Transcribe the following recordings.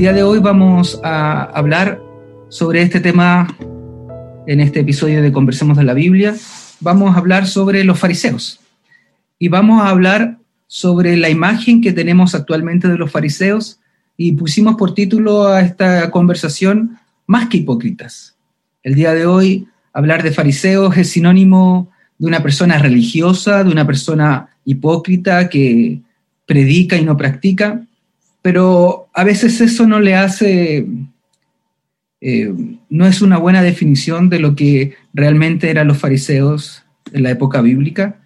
día de hoy vamos a hablar sobre este tema en este episodio de Conversemos de la Biblia. Vamos a hablar sobre los fariseos y vamos a hablar sobre la imagen que tenemos actualmente de los fariseos y pusimos por título a esta conversación Más que hipócritas. El día de hoy hablar de fariseos es sinónimo de una persona religiosa, de una persona hipócrita que predica y no practica, pero a veces eso no le hace, eh, no es una buena definición de lo que realmente eran los fariseos en la época bíblica.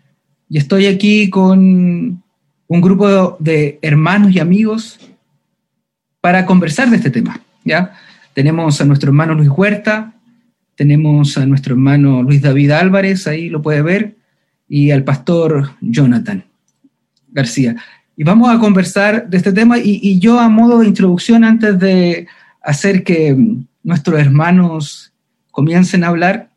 Y estoy aquí con un grupo de hermanos y amigos para conversar de este tema. ¿ya? Tenemos a nuestro hermano Luis Huerta, tenemos a nuestro hermano Luis David Álvarez, ahí lo puede ver, y al pastor Jonathan García. Y vamos a conversar de este tema y, yo a modo de introducción, antes de hacer que nuestros hermanos comiencen a hablar,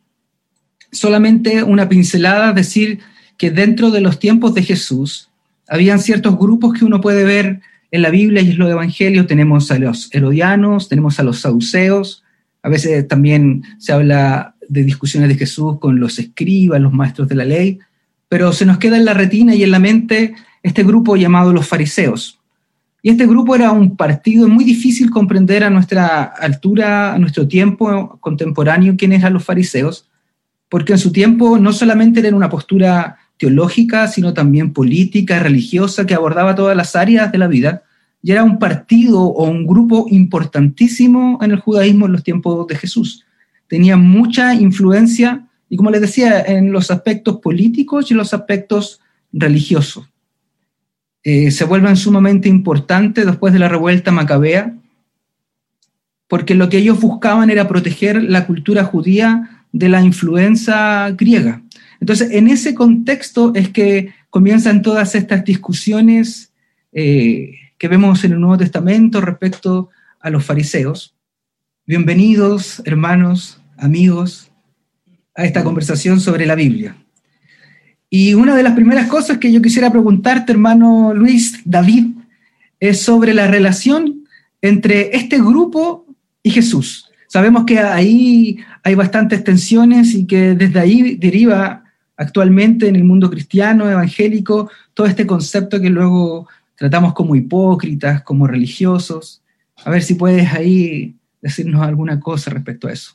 solamente una pincelada, decir que dentro de los tiempos de Jesús habían ciertos grupos que uno puede ver en la Biblia y en los evangelios. Tenemos a los herodianos, tenemos a los saduceos, a veces también se habla de discusiones de Jesús con los escribas, los maestros de la ley, pero se nos queda en la retina y en la mente este grupo llamado los fariseos. Y este grupo era un partido muy difícil comprender a nuestra altura, a nuestro tiempo contemporáneo, quiénes eran los fariseos, porque en su tiempo no solamente era una postura teológica, sino también política, religiosa, que abordaba todas las áreas de la vida, y era un partido o un grupo importantísimo en el judaísmo en los tiempos de Jesús. Tenía mucha influencia, y como les decía, en los aspectos políticos y en los aspectos religiosos. Eh, se vuelven sumamente importantes después de la revuelta macabea, porque lo que ellos buscaban era proteger la cultura judía de la influencia griega. Entonces, en ese contexto es que comienzan todas estas discusiones eh, que vemos en el Nuevo Testamento respecto a los fariseos. Bienvenidos, hermanos, amigos, a esta conversación sobre la Biblia. Y una de las primeras cosas que yo quisiera preguntarte, hermano Luis David, es sobre la relación entre este grupo y Jesús. Sabemos que ahí hay bastantes tensiones y que desde ahí deriva actualmente en el mundo cristiano, evangélico, todo este concepto que luego tratamos como hipócritas, como religiosos. A ver si puedes ahí decirnos alguna cosa respecto a eso.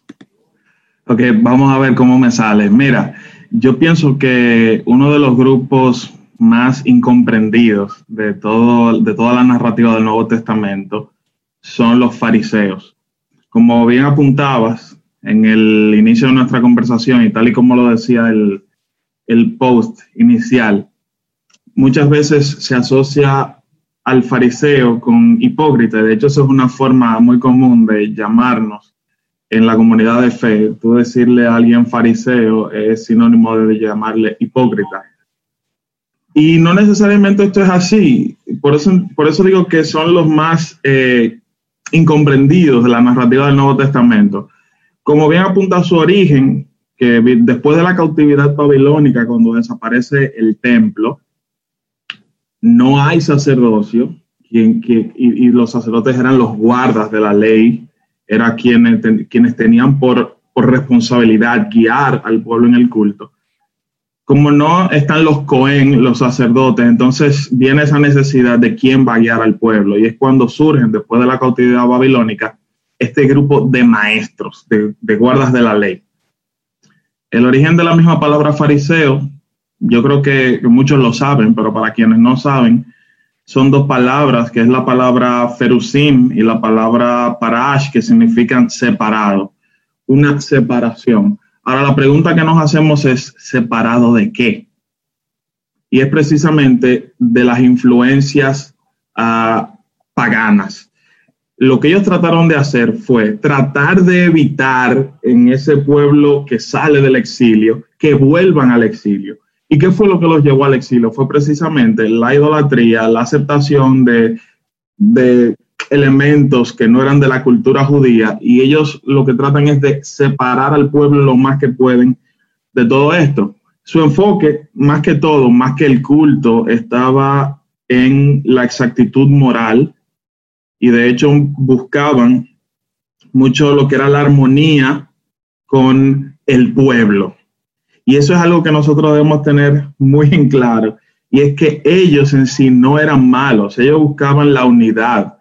Ok, vamos a ver cómo me sale. Mira, yo pienso que uno de los grupos más incomprendidos de, todo, de toda la narrativa del Nuevo Testamento son los fariseos. Como bien apuntabas en el inicio de nuestra conversación y tal y como lo decía el, el post inicial, muchas veces se asocia al fariseo con hipócrita. De hecho, eso es una forma muy común de llamarnos en la comunidad de fe. Tú decirle a alguien fariseo es sinónimo de llamarle hipócrita. Y no necesariamente esto es así. Por eso, por eso digo que son los más eh, incomprendidos de la narrativa del Nuevo Testamento. Como bien apunta su origen, que después de la cautividad babilónica, cuando desaparece el templo, no hay sacerdocio, y, los sacerdotes eran los guardas de la ley, eran quienes, quienes tenían por, por responsabilidad guiar al pueblo en el culto. Como no están los Cohen, los sacerdotes, entonces viene esa necesidad de quién va a guiar al pueblo. Y es cuando surgen, después de la cautividad babilónica, este grupo de maestros, de, de guardas de la ley. El origen de la misma palabra fariseo yo creo que, muchos lo saben, pero para quienes no saben, son dos palabras, que es la palabra ferusim y la palabra parash, que significan separado, una separación. Ahora la pregunta que nos hacemos es, ¿separado de qué? Y es precisamente de las influencias ah, paganas. Lo que ellos trataron de hacer fue tratar de evitar en ese pueblo que sale del exilio, que vuelvan al exilio ¿Y qué fue lo que los llevó al exilio? Fue precisamente la idolatría, la aceptación de, elementos que no eran de la cultura judía y ellos lo que tratan es de separar al pueblo lo más que pueden de todo esto. Su enfoque, más que todo, más que el culto, estaba en la exactitud moral y de hecho buscaban mucho lo que era la armonía con el pueblo. Y eso es algo que nosotros debemos tener muy en claro. Y es que ellos en sí no eran malos, ellos buscaban la unidad.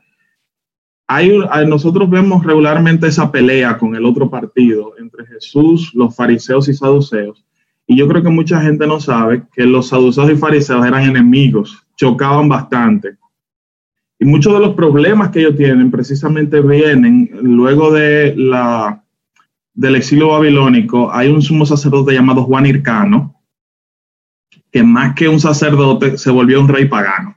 Hay, nosotros vemos regularmente esa pelea con el otro partido entre Jesús, los fariseos y saduceos. Y yo creo que mucha gente no sabe que los saduceos y fariseos eran enemigos, chocaban bastante. Y muchos de los problemas que ellos tienen precisamente vienen luego de la, del exilio babilónico. Hay un sumo sacerdote llamado Juan Hircano, que más que un sacerdote se volvió un rey pagano.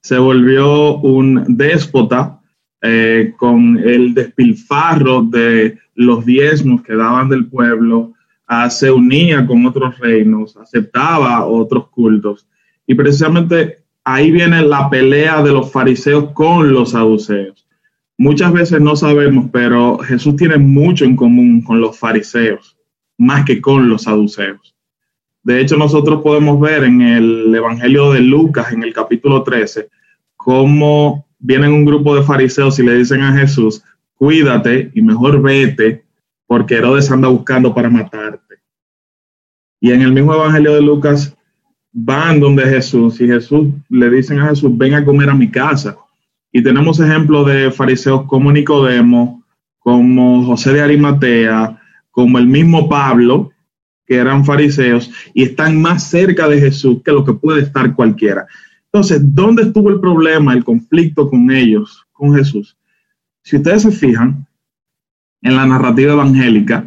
Se volvió un déspota eh, con el despilfarro de los diezmos que daban del pueblo, se unía con otros reinos, aceptaba otros cultos. Y precisamente ahí viene la pelea de los fariseos con los saduceos. Muchas veces no sabemos, pero Jesús tiene mucho en común con los fariseos, más que con los saduceos. De hecho, nosotros podemos ver en el Evangelio de Lucas, en el capítulo 13, cómo vienen un grupo de fariseos y le dicen a Jesús, cuídate y mejor vete, porque Herodes anda buscando para matarte. Y en el mismo Evangelio de Lucas van donde Jesús y Jesús le dicen a Jesús, ven a comer a mi casa. Y tenemos ejemplos de fariseos como Nicodemo, como José de Arimatea, como el mismo Pablo, que eran fariseos y están más cerca de Jesús que lo que puede estar cualquiera. Entonces, ¿dónde estuvo el problema, el conflicto con ellos, con Jesús? Si ustedes se fijan en la narrativa evangélica,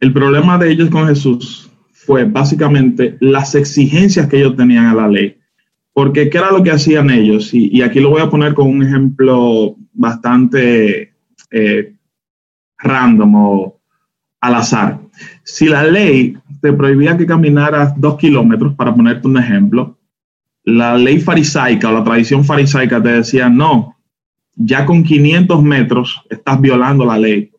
el problema de ellos con Jesús fue básicamente las exigencias que ellos tenían a la ley. Porque, ¿qué era lo que hacían ellos? Y, aquí lo voy a poner con un ejemplo bastante eh, random o al azar. Si la ley te prohibía que caminaras dos kilómetros, para ponerte un ejemplo, la ley farisaica o la tradición farisaica te decía, no, ya con 500 metros estás violando la ley.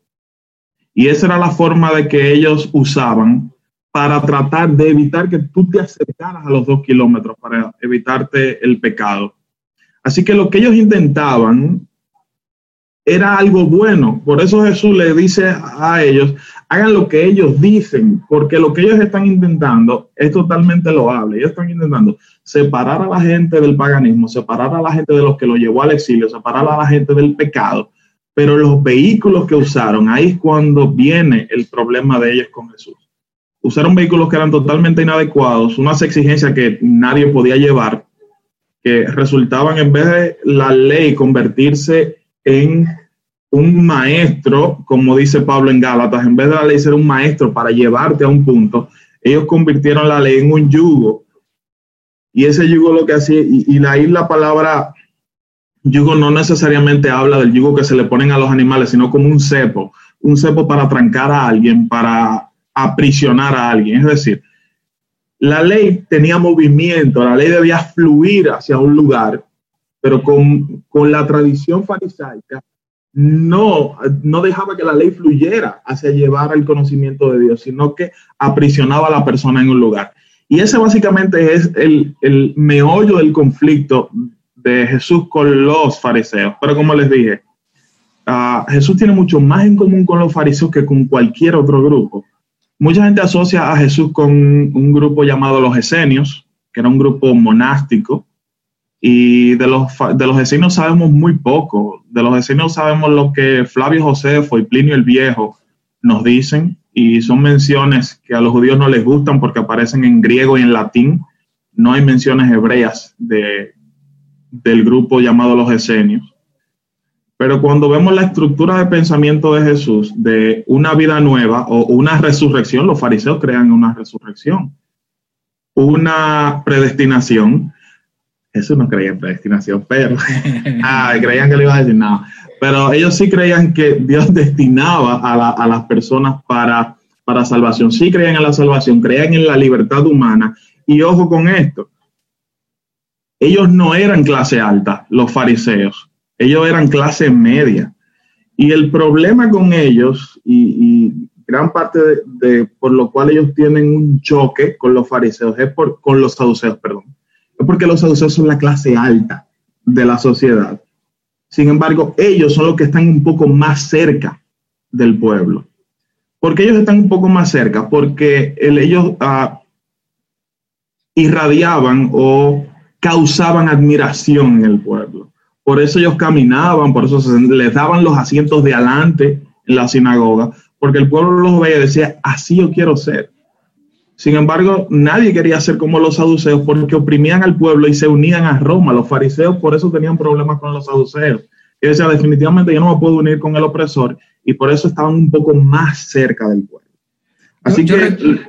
Y esa era la forma de que ellos usaban para tratar de evitar que tú te acercaras a los dos kilómetros, para evitarte el pecado. Así que lo que ellos intentaban era algo bueno. Por eso Jesús le dice a ellos, hagan lo que ellos dicen, porque lo que ellos están intentando es totalmente loable. Ellos están intentando separar a la gente del paganismo, separar a la gente de los que lo llevó al exilio, separar a la gente del pecado. Pero los vehículos que usaron, ahí es cuando viene el problema de ellos con Jesús. Usaron vehículos que eran totalmente inadecuados, unas exigencias que nadie podía llevar, que resultaban en vez de la ley convertirse en un maestro, como dice Pablo en Gálatas, en vez de la ley ser un maestro para llevarte a un punto, ellos convirtieron la ley en un yugo. Y ese yugo lo que hacía, y, ahí la palabra yugo no necesariamente habla del yugo que se le ponen a los animales, sino como un cepo, un cepo para trancar a alguien, para aprisionar a alguien. Es decir, la ley tenía movimiento, la ley debía fluir hacia un lugar, pero con, con la tradición farisaica no, no dejaba que la ley fluyera hacia llevar al conocimiento de Dios, sino que aprisionaba a la persona en un lugar. Y ese básicamente es el, el meollo del conflicto de Jesús con los fariseos. Pero como les dije, uh, Jesús tiene mucho más en común con los fariseos que con cualquier otro grupo. Mucha gente asocia a Jesús con un grupo llamado los esenios, que era un grupo monástico, y de los, de los esenios sabemos muy poco. De los esenios sabemos lo que Flavio Josefo y Plinio el Viejo nos dicen, y son menciones que a los judíos no les gustan porque aparecen en griego y en latín. No hay menciones hebreas de, del grupo llamado los esenios. Pero cuando vemos la estructura de pensamiento de Jesús, de una vida nueva o una resurrección, los fariseos crean una resurrección, una predestinación, Jesús no creía en predestinación, pero ah, creían que le iba a decir nada. Pero ellos sí creían que Dios destinaba a, las personas para, para salvación. Sí creían en la salvación, creían en la libertad humana. Y ojo con esto, ellos no eran clase alta, los fariseos, ellos eran clase media. Y el problema con ellos, y, gran parte de, por lo cual ellos tienen un choque con los fariseos, es por, con los saduceos, perdón, es porque los saduceos son la clase alta de la sociedad. Sin embargo, ellos son los que están un poco más cerca del pueblo. ¿Por qué ellos están un poco más cerca? Porque ellos ah, irradiaban o causaban admiración en el pueblo. Por eso ellos caminaban, por eso les daban los asientos de adelante en la sinagoga, porque el pueblo los veía y decía, así yo quiero ser. Sin embargo, nadie quería ser como los saduceos porque oprimían al pueblo y se unían a Roma. Los fariseos por eso tenían problemas con los saduceos. Y decía, definitivamente yo no me puedo unir con el opresor y por eso estaban un poco más cerca del pueblo. Así que...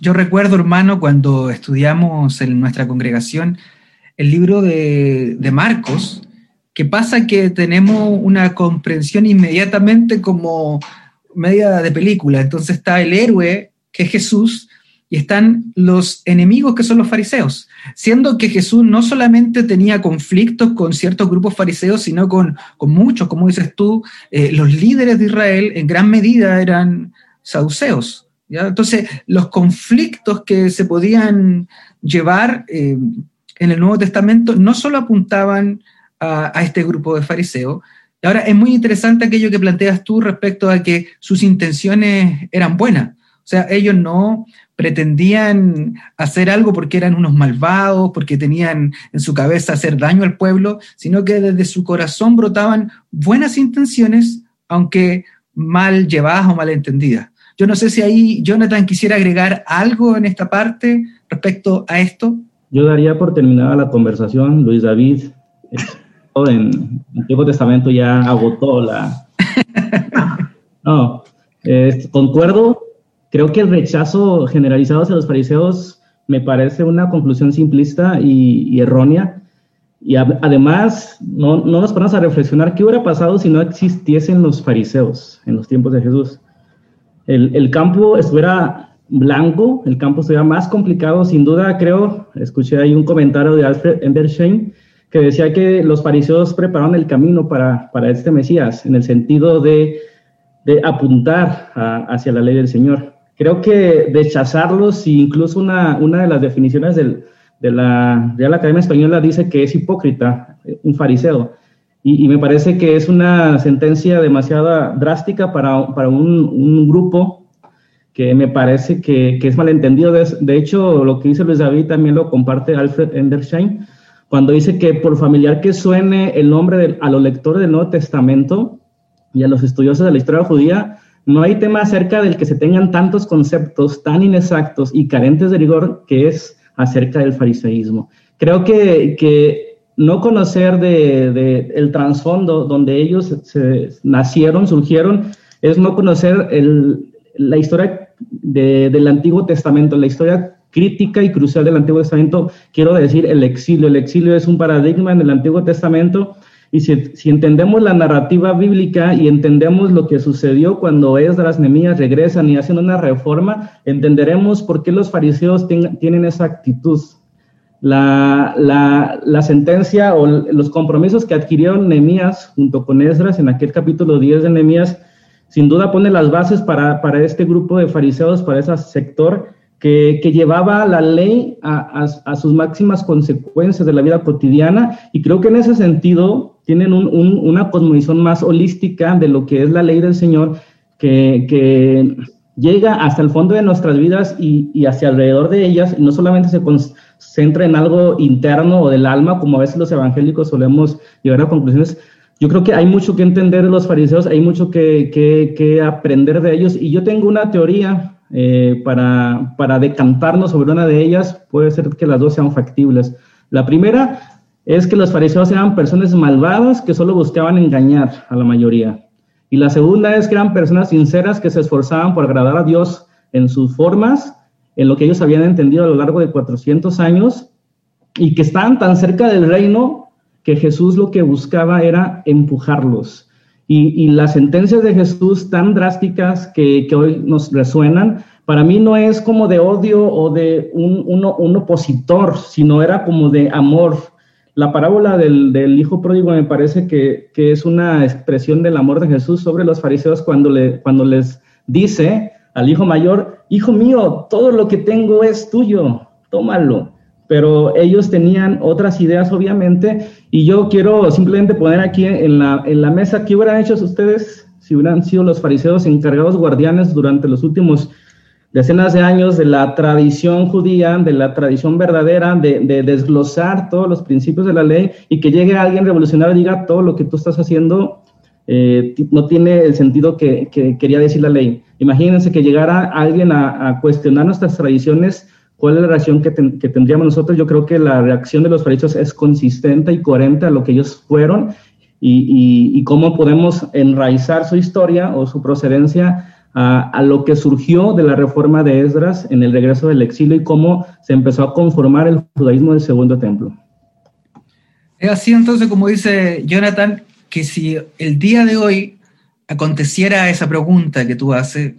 Yo recuerdo, hermano, cuando estudiamos en nuestra congregación el libro de, de Marcos, que pasa que tenemos una comprensión inmediatamente como media de película. Entonces está el héroe, que es Jesús, y están los enemigos, que son los fariseos. Siendo que Jesús no solamente tenía conflictos con ciertos grupos fariseos, sino con, con muchos, como dices tú, eh, los líderes de Israel en gran medida eran saduceos. Entonces, los conflictos que se podían llevar eh, en el Nuevo Testamento no solo apuntaban a, este grupo de fariseos, ahora es muy interesante aquello que planteas tú respecto a que sus intenciones eran buenas. O sea, ellos no pretendían hacer algo porque eran unos malvados, porque tenían en su cabeza hacer daño al pueblo, sino que desde su corazón brotaban buenas intenciones, aunque mal llevadas o mal entendidas. Yo no sé si ahí Jonathan quisiera agregar algo en esta parte respecto a esto. Yo daría por terminada la conversación, Luis David. En el Antiguo Testamento ya agotó la... No, concuerdo. Creo que el rechazo generalizado hacia los fariseos me parece una conclusión simplista y, errónea. Y además, no, no, nos ponemos a reflexionar qué hubiera pasado si no existiesen los fariseos en los tiempos de Jesús el, campo estuviera blanco, el campo estuviera más complicado, sin duda creo, escuché ahí un comentario de Alfred Endersheim que decía que los fariseos prepararon el camino para, para este Mesías, en el sentido de, de apuntar hacia la ley del Señor. Creo que rechazarlos, incluso una, una de las definiciones del, de la Real Academia Española dice que es hipócrita, un fariseo. Y, me parece que es una sentencia demasiado drástica para, para un, un, grupo que me parece que, es malentendido. De, de, hecho, lo que dice Luis David también lo comparte Alfred Endersheim, cuando dice que por familiar que suene el nombre a los lectores del Nuevo Testamento y a los estudiosos de la historia judía, no hay tema acerca del que se tengan tantos conceptos tan inexactos y carentes de rigor que es acerca del fariseísmo. Creo que, que no conocer de, el trasfondo donde ellos se, nacieron, surgieron, es no conocer la historia del Antiguo Testamento, la historia crítica y crucial del Antiguo Testamento, quiero decir el exilio. El exilio es un paradigma en el Antiguo Testamento y si, entendemos la narrativa bíblica y entendemos lo que sucedió cuando Esdras, Nemías regresan y hacen una reforma, entenderemos por qué los fariseos tienen esa actitud la, la, sentencia o los compromisos que adquirieron Nehemías junto con Esdras en aquel capítulo 10 de Nehemías, sin duda pone las bases para, para este grupo de fariseos, para ese sector que, que llevaba la ley a, a, sus máximas consecuencias de la vida cotidiana y creo que en ese sentido tienen un, una cosmovisión más holística de lo que es la ley del Señor que, que llega hasta el fondo de nuestras vidas y, y hacia alrededor de ellas, y no solamente se, centra en algo interno o del alma, como a veces los evangélicos solemos llegar a conclusiones. Yo creo que hay mucho que entender de los fariseos, hay mucho que, aprender de ellos, y yo tengo una teoría eh, para, para decantarnos sobre una de ellas, puede ser que las dos sean factibles. La primera es que los fariseos eran personas malvadas que solo buscaban engañar a la mayoría. Y la segunda es que eran personas sinceras que se esforzaban por agradar a Dios en sus formas en lo que ellos habían entendido a lo largo de 400 años y que estaban tan cerca del reino que Jesús lo que buscaba era empujarlos. Y, las sentencias de Jesús tan drásticas que, hoy nos resuenan, para mí no es como de odio o de un, opositor, sino era como de amor. La parábola del, hijo pródigo me parece que, es una expresión del amor de Jesús sobre los fariseos cuando, le, cuando les dice al hijo mayor, hijo mío, todo lo que tengo es tuyo, tómalo. Pero ellos tenían otras ideas, obviamente, y yo quiero simplemente poner aquí en la, en la mesa, ¿qué hubieran hecho ustedes si hubieran sido los fariseos encargados guardianes durante los últimos decenas de años de la tradición judía, de la tradición verdadera, de, desglosar todos los principios de la ley y que llegue alguien revolucionario y diga todo lo que tú estás haciendo eh, no tiene el sentido que, quería decir la ley. Imagínense que llegara alguien a, cuestionar nuestras tradiciones, ¿cuál es la reacción que, tendríamos nosotros? Yo creo que la reacción de los fariseos es consistente y coherente a lo que ellos fueron y, cómo podemos enraizar su historia o su procedencia a, lo que surgió de la reforma de Esdras en el regreso del exilio y cómo se empezó a conformar el judaísmo del segundo templo. Es así entonces, como dice Jonathan, que si el día de hoy aconteciera esa pregunta que tú haces,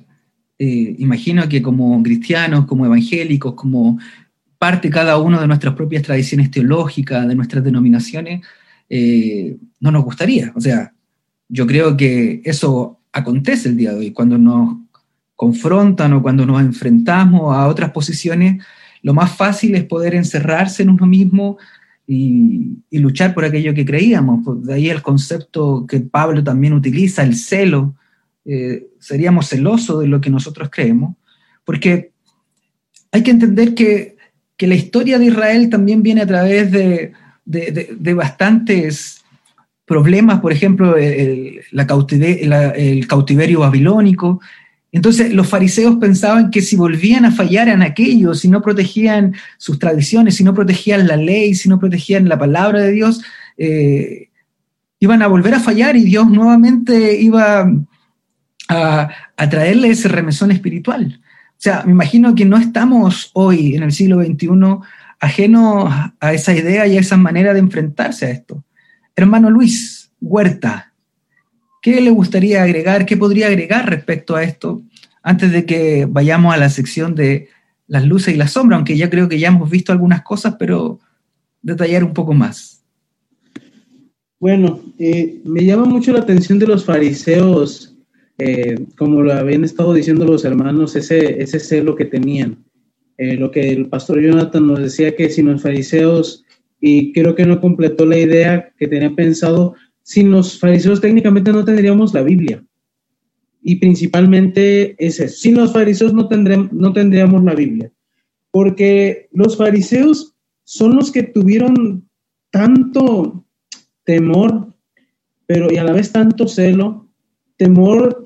eh, imagino que como cristianos, como evangélicos, como parte cada uno de nuestras propias tradiciones teológicas, de nuestras denominaciones, eh, no nos gustaría. O sea, yo creo que eso acontece el día de hoy, cuando nos confrontan o cuando nos enfrentamos a otras posiciones, lo más fácil es poder encerrarse en uno mismo y, luchar por aquello que creíamos. Pues, de ahí el concepto que Pablo también utiliza, el celo. Eh, seríamos celosos de lo que nosotros creemos, porque hay que entender que, la historia de Israel también viene a través de, de bastantes problemas, por ejemplo, el cautiverio babilónico. Entonces los fariseos pensaban que si volvían a fallar en aquello, si no protegían sus tradiciones, si no protegían la ley, si no protegían la palabra de Dios, eh, iban a volver a fallar y Dios nuevamente iba a, traerle ese remesón espiritual. O sea, me imagino que no estamos hoy en el siglo XXI ajenos a esa idea y a esa manera de enfrentarse a esto. Hermano Luis Huerta, ¿qué le gustaría agregar? ¿Qué podría agregar respecto a esto antes de que vayamos a la sección de las luces y las sombras? Aunque ya creo que ya hemos visto algunas cosas, pero detallar un poco más. Bueno, eh, me llama mucho la atención de los fariseos, eh, como lo habían estado diciendo los hermanos, ese, ese celo que tenían. Eh, lo que el pastor Jonathan nos decía que si los fariseos y creo que no completó la idea que tenía pensado. Sin los fariseos técnicamente no tendríamos la Biblia. Y principalmente es eso. Sin los fariseos no, tendremos, no tendríamos la Biblia. Porque los fariseos son los que tuvieron tanto temor, pero y a la vez tanto celo, temor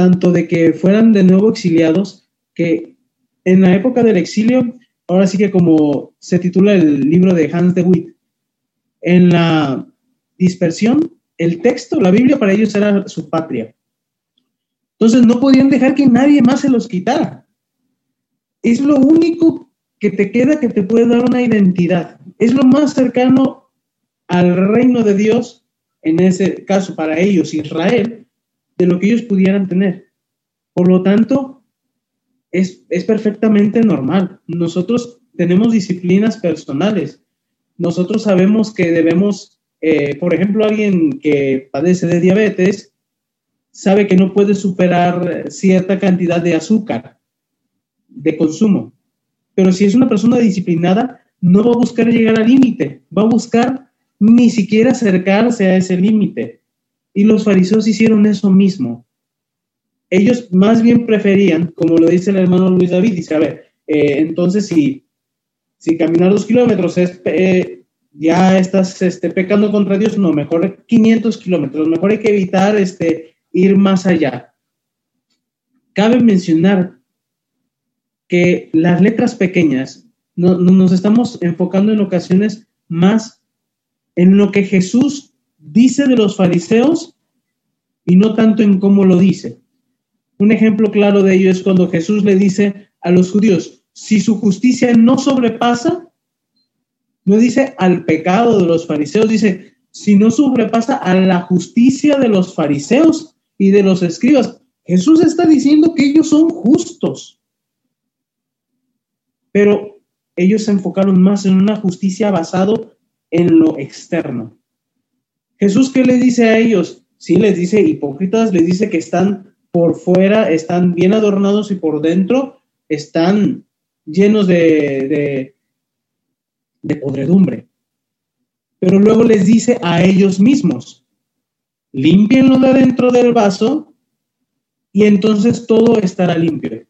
tanto de que fueran de nuevo exiliados, que en la época del exilio ahora sí que como se titula el libro de Hans de Witt, en la dispersión, el texto, la Biblia para ellos era su patria. Entonces no podían dejar que nadie más se los quitara. Es lo único que te queda que te puede dar una identidad. Es lo más cercano al reino de Dios, en ese caso para ellos, Israel, de lo que ellos pudieran tener. Por lo tanto, es, perfectamente normal. Nosotros tenemos disciplinas personales. Nosotros sabemos que debemos, eh, por ejemplo, alguien que padece de diabetes sabe que no puede superar cierta cantidad de azúcar de consumo. Pero si es una persona disciplinada, no va a buscar llegar al límite, va a buscar ni siquiera acercarse a ese límite. Y los fariseos hicieron eso mismo ellos más bien preferían, como lo dice el hermano Luis David, dice, a ver, eh, entonces si, si caminar dos kilómetros es, eh, ya estás este, pecando contra Dios, no, mejor 500 kilómetros, mejor hay que evitar este, ir más allá. Cabe mencionar que las letras pequeñas no, nos estamos enfocando en ocasiones más en lo que Jesús dice de los fariseos y no tanto en cómo lo dice. Un ejemplo claro de ello es cuando Jesús le dice a los judíos, si su justicia no sobrepasa, no dice al pecado de los fariseos, dice, si no sobrepasa a la justicia de los fariseos y de los escribas. Jesús está diciendo que ellos son justos, pero ellos se enfocaron más en una justicia basado en lo externo. Jesús, ¿qué le dice a ellos? Sí, les dice hipócritas, les dice que están por fuera están bien adornados y por dentro están llenos de, de podredumbre. Pero luego les dice a ellos mismos, limpienlo de adentro del vaso y entonces todo estará limpio.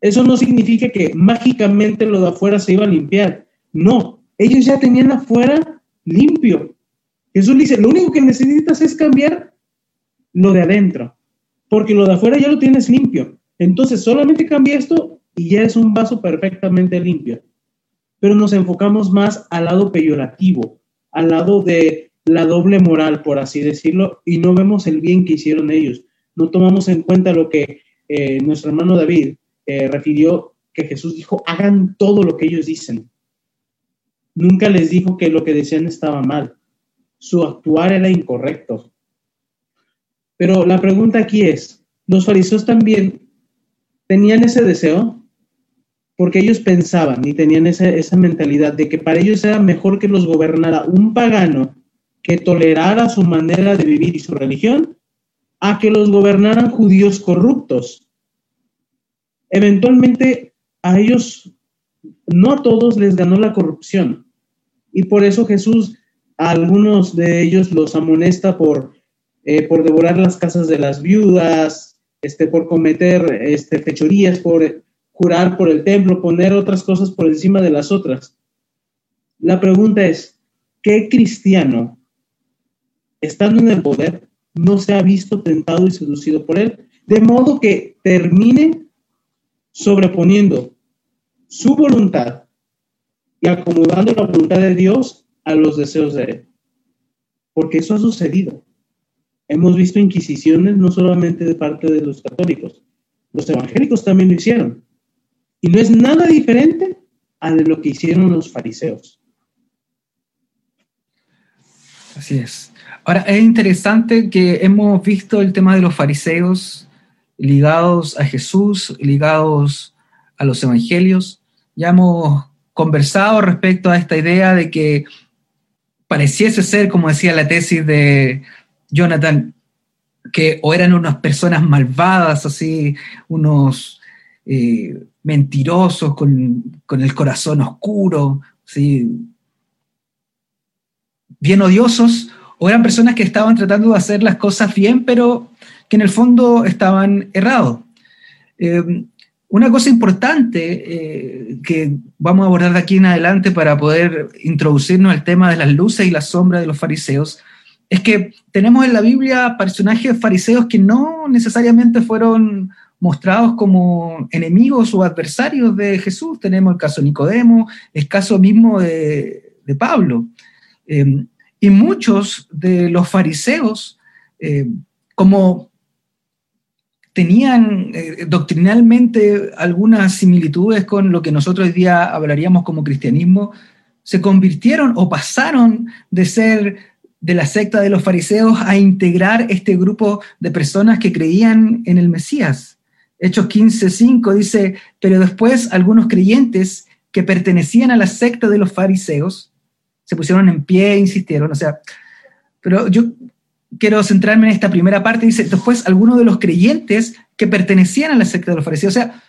Eso no significa que mágicamente lo de afuera se iba a limpiar. No, ellos ya tenían afuera limpio. Jesús dice, lo único que necesitas es cambiar lo de adentro, porque lo de afuera ya lo tienes limpio. Entonces solamente cambia esto y ya es un vaso perfectamente limpio. Pero nos enfocamos más al lado peyorativo, al lado de la doble moral, por así decirlo, y no vemos el bien que hicieron ellos. No tomamos en cuenta lo que eh, nuestro hermano David eh, refirió, que Jesús dijo, hagan todo lo que ellos dicen. Nunca les dijo que lo que decían estaba mal. Su actuar era incorrecto. Pero la pregunta aquí es, ¿los fariseos también tenían ese deseo? Porque ellos pensaban y tenían esa, esa mentalidad de que para ellos era mejor que los gobernara un pagano que tolerara su manera de vivir y su religión, a que los gobernaran judíos corruptos. Eventualmente a ellos, no a todos les ganó la corrupción. Y por eso Jesús algunos de ellos los amonesta por, eh, por devorar las casas de las viudas, este, por cometer este, fechorías, por jurar por el templo, poner otras cosas por encima de las otras. La pregunta es, ¿qué cristiano, estando en el poder, no se ha visto tentado y seducido por él? De modo que termine sobreponiendo su voluntad y acomodando la voluntad de Dios a los deseos de Él. Porque eso ha sucedido. Hemos visto inquisiciones no solamente de parte de los católicos, los evangélicos también lo hicieron. Y no es nada diferente a lo que hicieron los fariseos. Así es. Ahora, es interesante que hemos visto el tema de los fariseos ligados a Jesús, ligados a los evangelios. Ya hemos conversado respecto a esta idea de que pareciese ser, como decía la tesis de Jonathan, que o eran unas personas malvadas, así, unos eh, mentirosos con, con, el corazón oscuro, ¿sí? bien odiosos, o eran personas que estaban tratando de hacer las cosas bien, pero que en el fondo estaban errados. Eh, una cosa importante eh, que vamos a abordar de aquí en adelante para poder introducirnos al tema de las luces y las sombras de los fariseos es que tenemos en la Biblia personajes fariseos que no necesariamente fueron mostrados como enemigos o adversarios de Jesús. Tenemos el caso de Nicodemo, el caso mismo de, Pablo. Eh, y muchos de los fariseos, como tenían eh, doctrinalmente algunas similitudes con lo que nosotros hoy día hablaríamos como cristianismo, se convirtieron o pasaron de ser de la secta de los fariseos a integrar este grupo de personas que creían en el Mesías. Hechos 15:5 dice, pero después algunos creyentes que pertenecían a la secta de los fariseos se pusieron en pie e insistieron, o sea, pero yo quiero centrarme en esta primera parte. Dice, después algunos de los creyentes que pertenecían a la secta de los fariseos, o sea,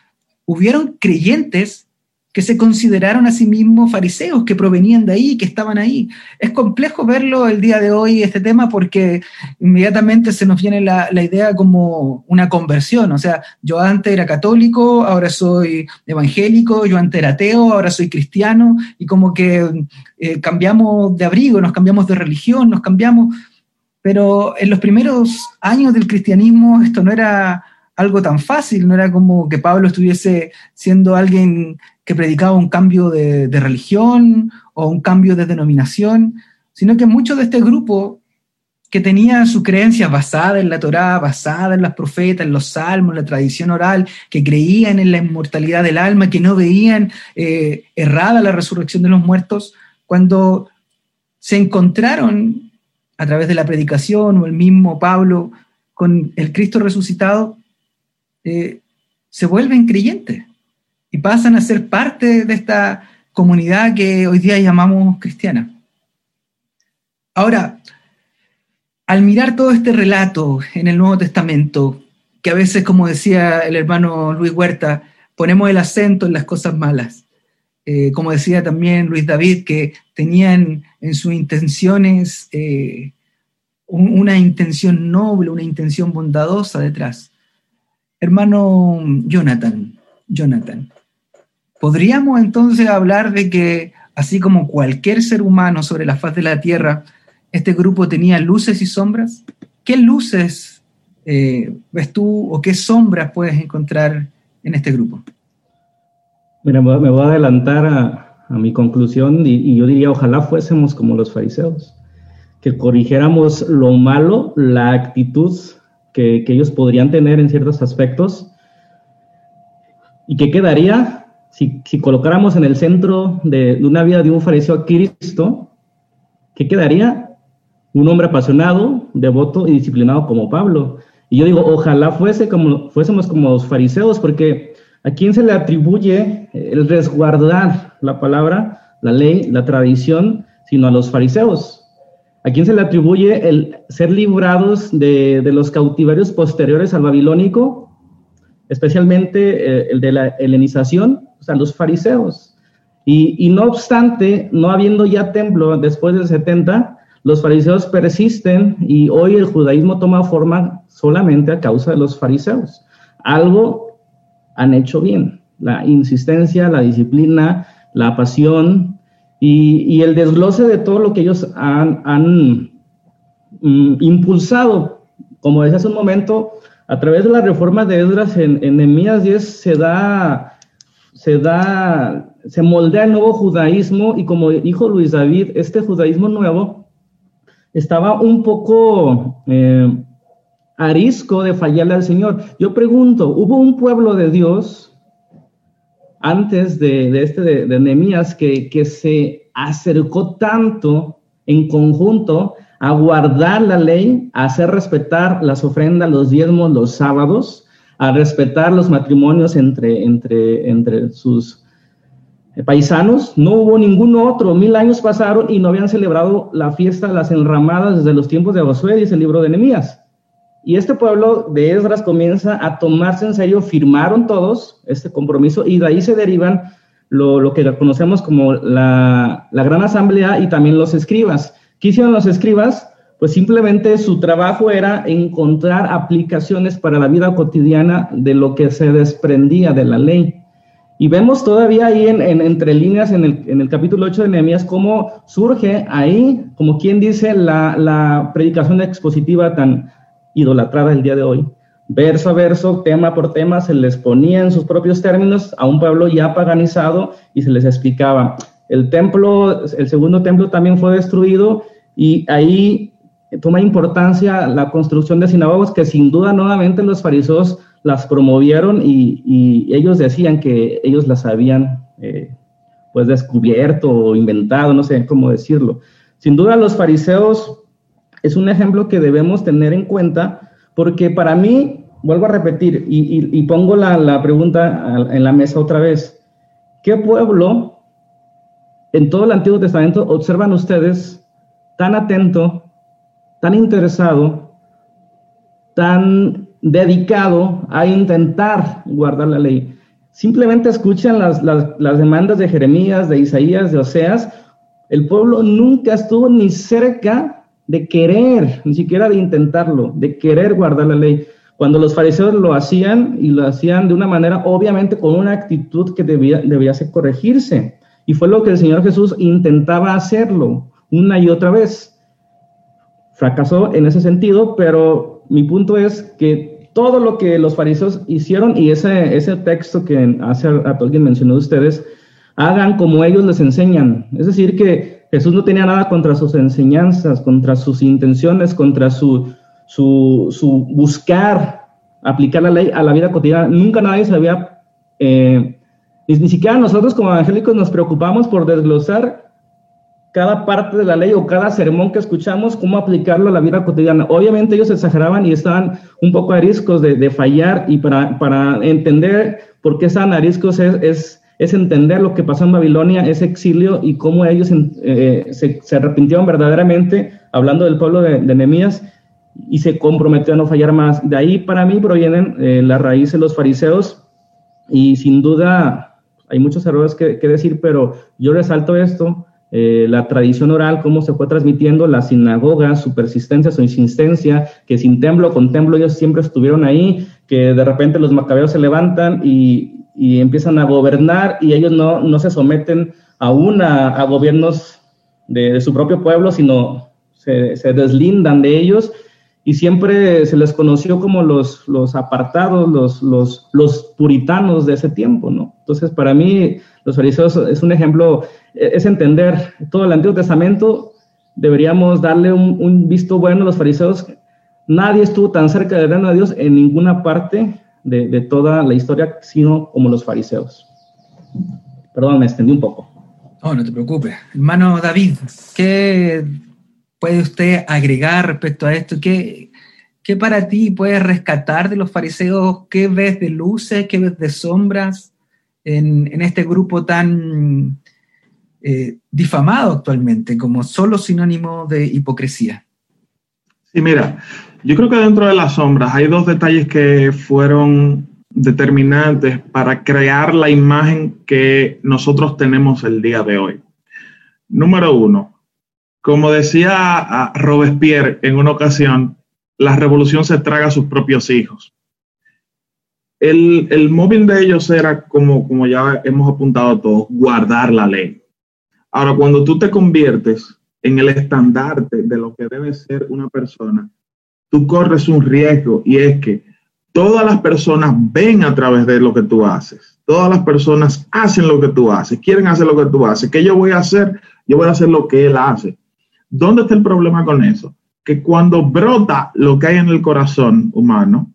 hubieron creyentes que se consideraron a sí mismos fariseos, que provenían de ahí, que estaban ahí. Es complejo verlo el día de hoy, este tema, porque inmediatamente se nos viene la, la idea como una conversión. O sea, yo antes era católico, ahora soy evangélico, yo antes era ateo, ahora soy cristiano, y como que eh, cambiamos de abrigo, nos cambiamos de religión, nos cambiamos, pero en los primeros años del cristianismo esto no era algo tan fácil, no era como que Pablo estuviese siendo alguien que predicaba un cambio de, religión o un cambio de denominación, sino que muchos de este grupo que tenía sus creencias basadas en la Torá, basadas en las profetas, en los salmos, en la tradición oral, que creían en la inmortalidad del alma, que no veían eh, errada la resurrección de los muertos, cuando se encontraron a través de la predicación o el mismo Pablo con el Cristo resucitado, eh, se vuelven creyentes y pasan a ser parte de esta comunidad que hoy día llamamos cristiana. Ahora, al mirar todo este relato en el Nuevo Testamento, que a veces, como decía el hermano Luis Huerta, ponemos el acento en las cosas malas, eh, como decía también Luis David, que tenían en sus intenciones eh, una intención noble, una intención bondadosa detrás. Hermano Jonathan, Jonathan, ¿podríamos entonces hablar de que así como cualquier ser humano sobre la faz de la Tierra, este grupo tenía luces y sombras? ¿Qué luces eh, ves tú o qué sombras puedes encontrar en este grupo? Mira, me voy a adelantar a, mi conclusión y, yo diría, ojalá fuésemos como los fariseos, que corrigiéramos lo malo, la actitud que, ellos podrían tener en ciertos aspectos y que quedaría si, colocáramos en el centro de, de, una vida de un fariseo a Cristo, ¿qué quedaría? Un hombre apasionado, devoto y disciplinado como Pablo. Y yo digo, ojalá fuese como, fuésemos como los fariseos, porque ¿a quién se le atribuye el resguardar la palabra, la ley, la tradición, sino a los fariseos? ¿A quién se le atribuye el ser librados de, de los cautiverios posteriores al babilónico? Especialmente eh, el de la helenización, o sea, los fariseos. Y, y, no obstante, no habiendo ya templo después del 70, los fariseos persisten y hoy el judaísmo toma forma solamente a causa de los fariseos. Algo han hecho bien, la insistencia, la disciplina, la pasión y, el desglose de todo lo que ellos han, mm, impulsado. Como decía hace un momento, a través de la reforma de Esdras en, en 10 se da, se da, se moldea el nuevo judaísmo y como dijo Luis David, este judaísmo nuevo estaba un poco eh, arisco de fallarle al Señor. Yo pregunto, ¿hubo un pueblo de Dios antes de, este de, de que, se acercó tanto en conjunto a guardar la ley, a hacer respetar las ofrendas, los diezmos, los sábados, a respetar los matrimonios entre, entre, entre sus paisanos, no hubo ningún otro. Mil años pasaron y no habían celebrado la fiesta de las enramadas desde los tiempos de Josué, y el libro de Nehemías. Y este pueblo de Esdras comienza a tomarse en serio, firmaron todos este compromiso y de ahí se derivan lo, lo que conocemos como la, la, gran asamblea y también los escribas. ¿Qué hicieron los escribas? Pues simplemente su trabajo era encontrar aplicaciones para la vida cotidiana de lo que se desprendía de la ley. Y vemos todavía ahí en, entre líneas en el, en el, capítulo 8 de Nehemías cómo surge ahí, como quien dice, la, la predicación expositiva tan idolatrada el día de hoy. Verso a verso, tema por tema, se les ponía en sus propios términos a un pueblo ya paganizado y se les explicaba. El templo, el segundo templo también fue destruido y ahí toma importancia la construcción de sinagogas que sin duda nuevamente los fariseos las promovieron y, ellos decían que ellos las habían eh, pues descubierto o inventado, no sé cómo decirlo. Sin duda los fariseos es un ejemplo que debemos tener en cuenta porque para mí, vuelvo a repetir y, pongo la, la pregunta en la mesa otra vez, ¿qué pueblo en todo el Antiguo Testamento observan ustedes tan atento, tan interesado, tan dedicado a intentar guardar la ley. Simplemente escuchan las, demandas de Jeremías, de Isaías, de Oseas. El pueblo nunca estuvo ni cerca de querer, ni siquiera de intentarlo, de querer guardar la ley. Cuando los fariseos lo hacían y lo hacían de una manera, obviamente con una actitud que debía, debía corregirse. Y fue lo que el Señor Jesús intentaba hacerlo una y otra vez. Fracasó en ese sentido, pero mi punto es que todo lo que los fariseos hicieron y ese, ese texto que hace rato alguien mencionó de ustedes, hagan como ellos les enseñan. Es decir, que Jesús no tenía nada contra sus enseñanzas, contra sus intenciones, contra su, su, buscar aplicar la ley a la vida cotidiana. Nunca nadie se había, eh, ni, ni siquiera nosotros como evangélicos nos preocupamos por desglosar cada parte de la ley o cada sermón que escuchamos, cómo aplicarlo a la vida cotidiana. Obviamente ellos exageraban y estaban un poco ariscos de, de fallar y para, para, entender por qué estaban ariscos es, es, es, entender lo que pasó en Babilonia, ese exilio y cómo ellos eh, se, arrepintieron verdaderamente, hablando del pueblo de, de Nehemías, y se comprometió a no fallar más. De ahí para mí provienen eh, las raíces de los fariseos y sin duda hay muchos errores que, decir, pero yo resalto esto, eh, la tradición oral, cómo se fue transmitiendo, la sinagoga, su persistencia, su insistencia, que sin templo, con templo ellos siempre estuvieron ahí, que de repente los macabeos se levantan y, empiezan a gobernar y ellos no, no se someten aún a, a gobiernos de, su propio pueblo, sino se, deslindan de ellos y siempre se les conoció como los, los apartados, los, los, los, puritanos de ese tiempo, ¿no? Entonces, para mí, los fariseos es un ejemplo, e, es entender todo el Antiguo Testamento, deberíamos darle un, visto bueno a los fariseos. Nadie estuvo tan cerca del reino de Dios en ninguna parte de, de toda la historia, sino como los fariseos. Perdón, me extendí un poco. Oh, no te preocupes. Hermano David, ¿qué puede usted agregar respecto a esto? ¿Qué, qué para ti puedes rescatar de los fariseos? ¿Qué ves de luces? ¿Qué ves de sombras en, en este grupo tan eh, difamado actualmente como solo sinónimo de hipocresía? Sí, mira, yo creo que dentro de las sombras hay dos detalles que fueron determinantes para crear la imagen que nosotros tenemos el día de hoy. Número uno, como decía Robespierre en una ocasión, la revolución se traga a sus propios hijos. El, móvil de ellos era, como, como ya hemos apuntado todos, guardar la ley. Ahora, cuando tú te conviertes en el estandarte de lo que debe ser una persona, tú corres un riesgo y es que todas las personas ven a través de lo que tú haces. Todas las personas hacen lo que tú haces, quieren hacer lo que tú haces. ¿Qué yo voy a hacer? Yo voy a hacer lo que él hace. ¿Dónde está el problema con eso? Que cuando brota lo que hay en el corazón humano,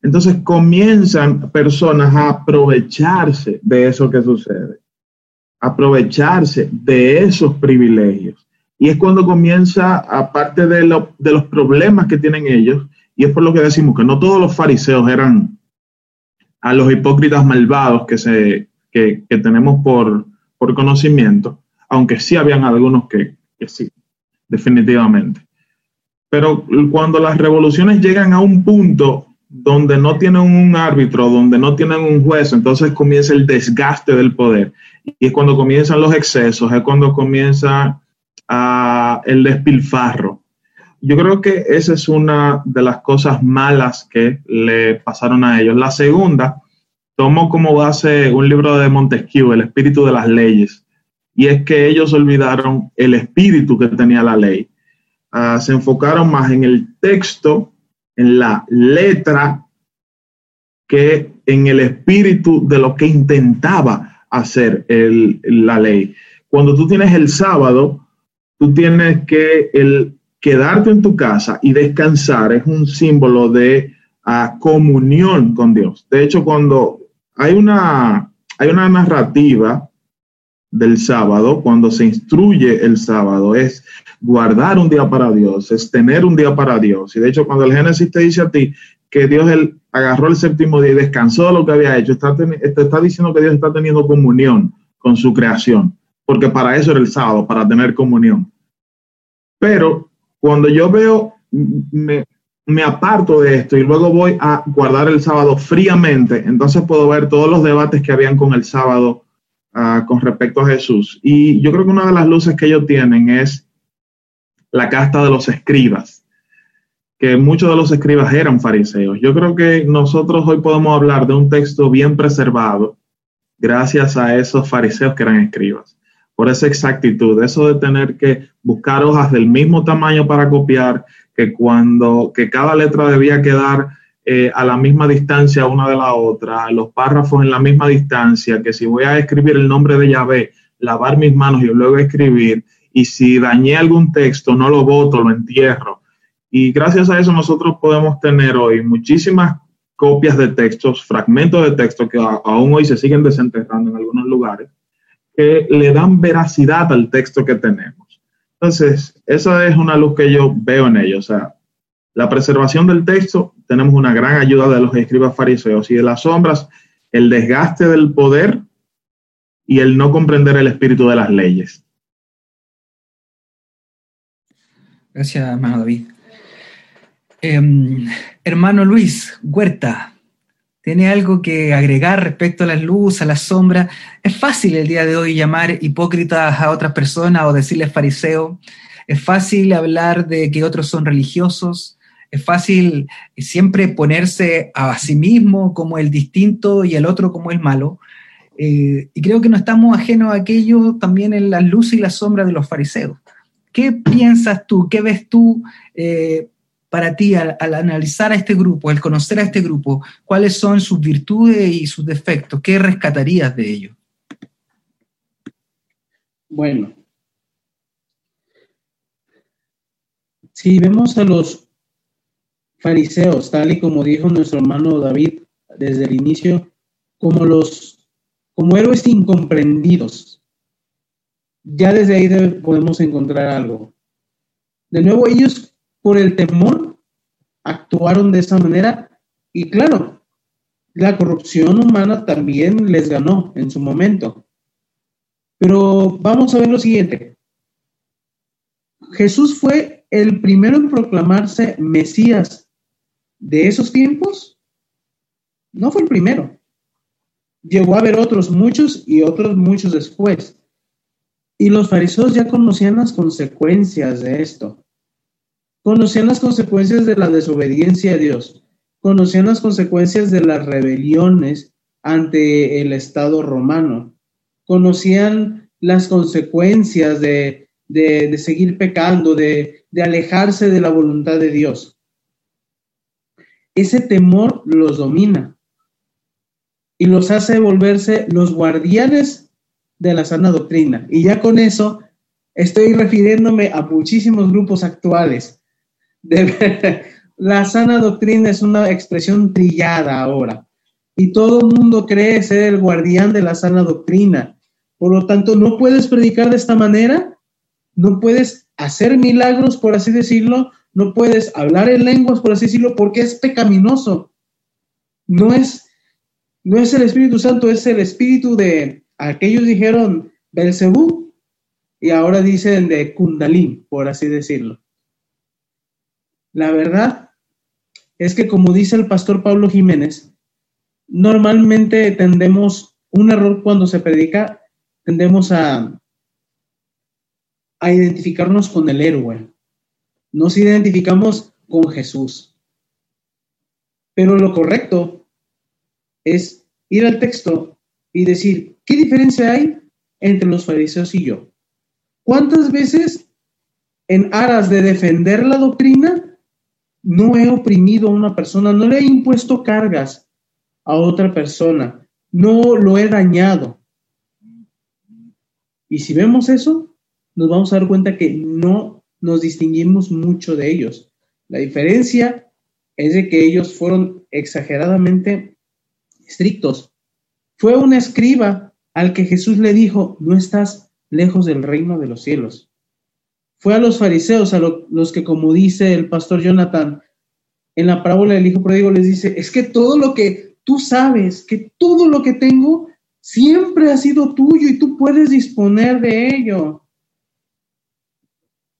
entonces comienzan personas a aprovecharse de eso que sucede, aprovecharse de esos privilegios. Y es cuando comienza, aparte de, de los problemas que tienen ellos, y es por lo que decimos que no todos los fariseos eran a los hipócritas malvados que, se, que, tenemos por, por conocimiento, aunque sí habían algunos que, que sí, definitivamente. Pero cuando las revoluciones llegan a un punto donde no tienen un árbitro, donde no tienen un juez, entonces comienza el desgaste del poder. Y es cuando comienzan los excesos, es cuando comienza uh, el despilfarro. Yo creo que esa es una de las cosas malas que le pasaron a ellos. La segunda, tomo como base un libro de Montesquieu, El espíritu de las leyes y es que ellos olvidaron el espíritu que tenía la ley. Ah, se enfocaron más en el texto, en la letra, que en el espíritu de lo que intentaba hacer la ley. Cuando tú tienes el sábado, tú tienes que el quedarte en tu casa y descansar es un símbolo de ah, comunión con Dios. De hecho, cuando hay una, hay una narrativa del sábado, cuando se instruye el sábado, es guardar un día para Dios, es tener un día para Dios. Y de hecho, cuando el Génesis te dice a ti que Dios él, agarró el séptimo día y descansó de lo que había hecho, está, te está diciendo que Dios está teniendo comunión con su creación, porque para eso era el sábado, para tener comunión. Pero cuando yo veo, me, me aparto de esto y luego voy a guardar el sábado fríamente, entonces puedo ver todos los debates que habían con el sábado Ah, con respecto a Jesús. Y yo creo que una de las luces que ellos tienen es la casta de los escribas, que muchos de los escribas eran fariseos. Yo creo que nosotros hoy podemos hablar de un texto bien preservado gracias a esos fariseos que eran escribas, por esa exactitud, eso de tener que buscar hojas del mismo tamaño para copiar, que cuando, que cada letra debía quedar eh, a la misma distancia una de la otra, los párrafos en la misma distancia, que si voy a escribir el nombre de Yahvé, lavar mis manos y luego escribir, y si dañé algún texto, no lo voto, lo entierro. Y gracias a eso nosotros podemos tener hoy muchísimas copias de textos, fragmentos de textos que aún hoy se siguen desenterrando en algunos lugares, que le dan veracidad al texto que tenemos. Entonces, esa es una luz que yo veo en ellos. O sea, la preservación del texto, tenemos una gran ayuda de los escribas fariseos y de las sombras, el desgaste del poder y el no comprender el espíritu de las leyes. Gracias, hermano David. Em, hermano Luis Huerta, ¿Tiene algo que agregar respecto a las luces, a las sombras? Es fácil el día de hoy llamar hipócritas a otras personas o decirles fariseos. Es fácil hablar de que otros son religiosos. Es fácil siempre ponerse a sí mismo como el distinto y el otro como el malo. Eh, y creo que no estamos ajenos a aquello también en las luces y las sombras de los fariseos. ¿Qué piensas tú? ¿Qué ves tú eh, para ti al, analizar a este grupo, al conocer a este grupo? ¿Cuáles son sus virtudes y sus defectos? ¿Qué rescatarías de ellos? Bueno, si vemos a los fariseos, tal y como dijo nuestro hermano David desde el inicio, como los como héroes incomprendidos, ya desde ahí podemos encontrar algo. De nuevo, ellos por el temor actuaron de esa manera y claro, la corrupción humana también les ganó en su momento. Pero vamos a ver lo siguiente. Jesús fue el primero en proclamarse Mesías de esos tiempos. No fue el primero. Llegó a haber otros muchos y otros muchos después. Y los fariseos ya conocían las consecuencias de esto. Conocían las consecuencias de la desobediencia a Dios. Conocían las consecuencias de las rebeliones ante el Estado romano. Conocían las consecuencias de, seguir pecando, de, de alejarse de la voluntad de Dios. Ese temor los domina y los hace volverse los guardianes de la sana doctrina. Y ya con eso estoy refiriéndome a muchísimos grupos actuales. la sana doctrina es una expresión trillada ahora. Y todo el mundo cree ser el guardián de la sana doctrina. Por lo tanto, no puedes predicar de esta manera, no puedes hacer milagros, por así decirlo, no puedes hablar en lenguas, por así decirlo, porque es pecaminoso. No es, no es el Espíritu Santo, es el espíritu de, Aquellos dijeron Belcebú y ahora dicen de Kundalín, por así decirlo. La verdad es que, como dice el pastor Pablo Jiménez, normalmente tendemos un error cuando se predica, tendemos a, a identificarnos con el héroe. Nos identificamos con Jesús. Pero lo correcto es ir al texto y decir, ¿Qué diferencia hay entre los fariseos y yo? ¿Cuántas veces en aras de defender la doctrina no he oprimido a una persona, no le he impuesto cargas a otra persona, no lo he dañado? Y si vemos eso, nos vamos a dar cuenta que no nos distinguimos mucho de ellos. La diferencia es de que ellos fueron exageradamente estrictos. Fue un escriba al que Jesús le dijo, no estás lejos del reino de los cielos. Fue a los fariseos, a los que, como dice el pastor Jonathan, en la parábola del Hijo Pródigo les dice, es que todo lo que tú sabes, que todo lo que tengo, siempre ha sido tuyo y tú puedes disponer de ello.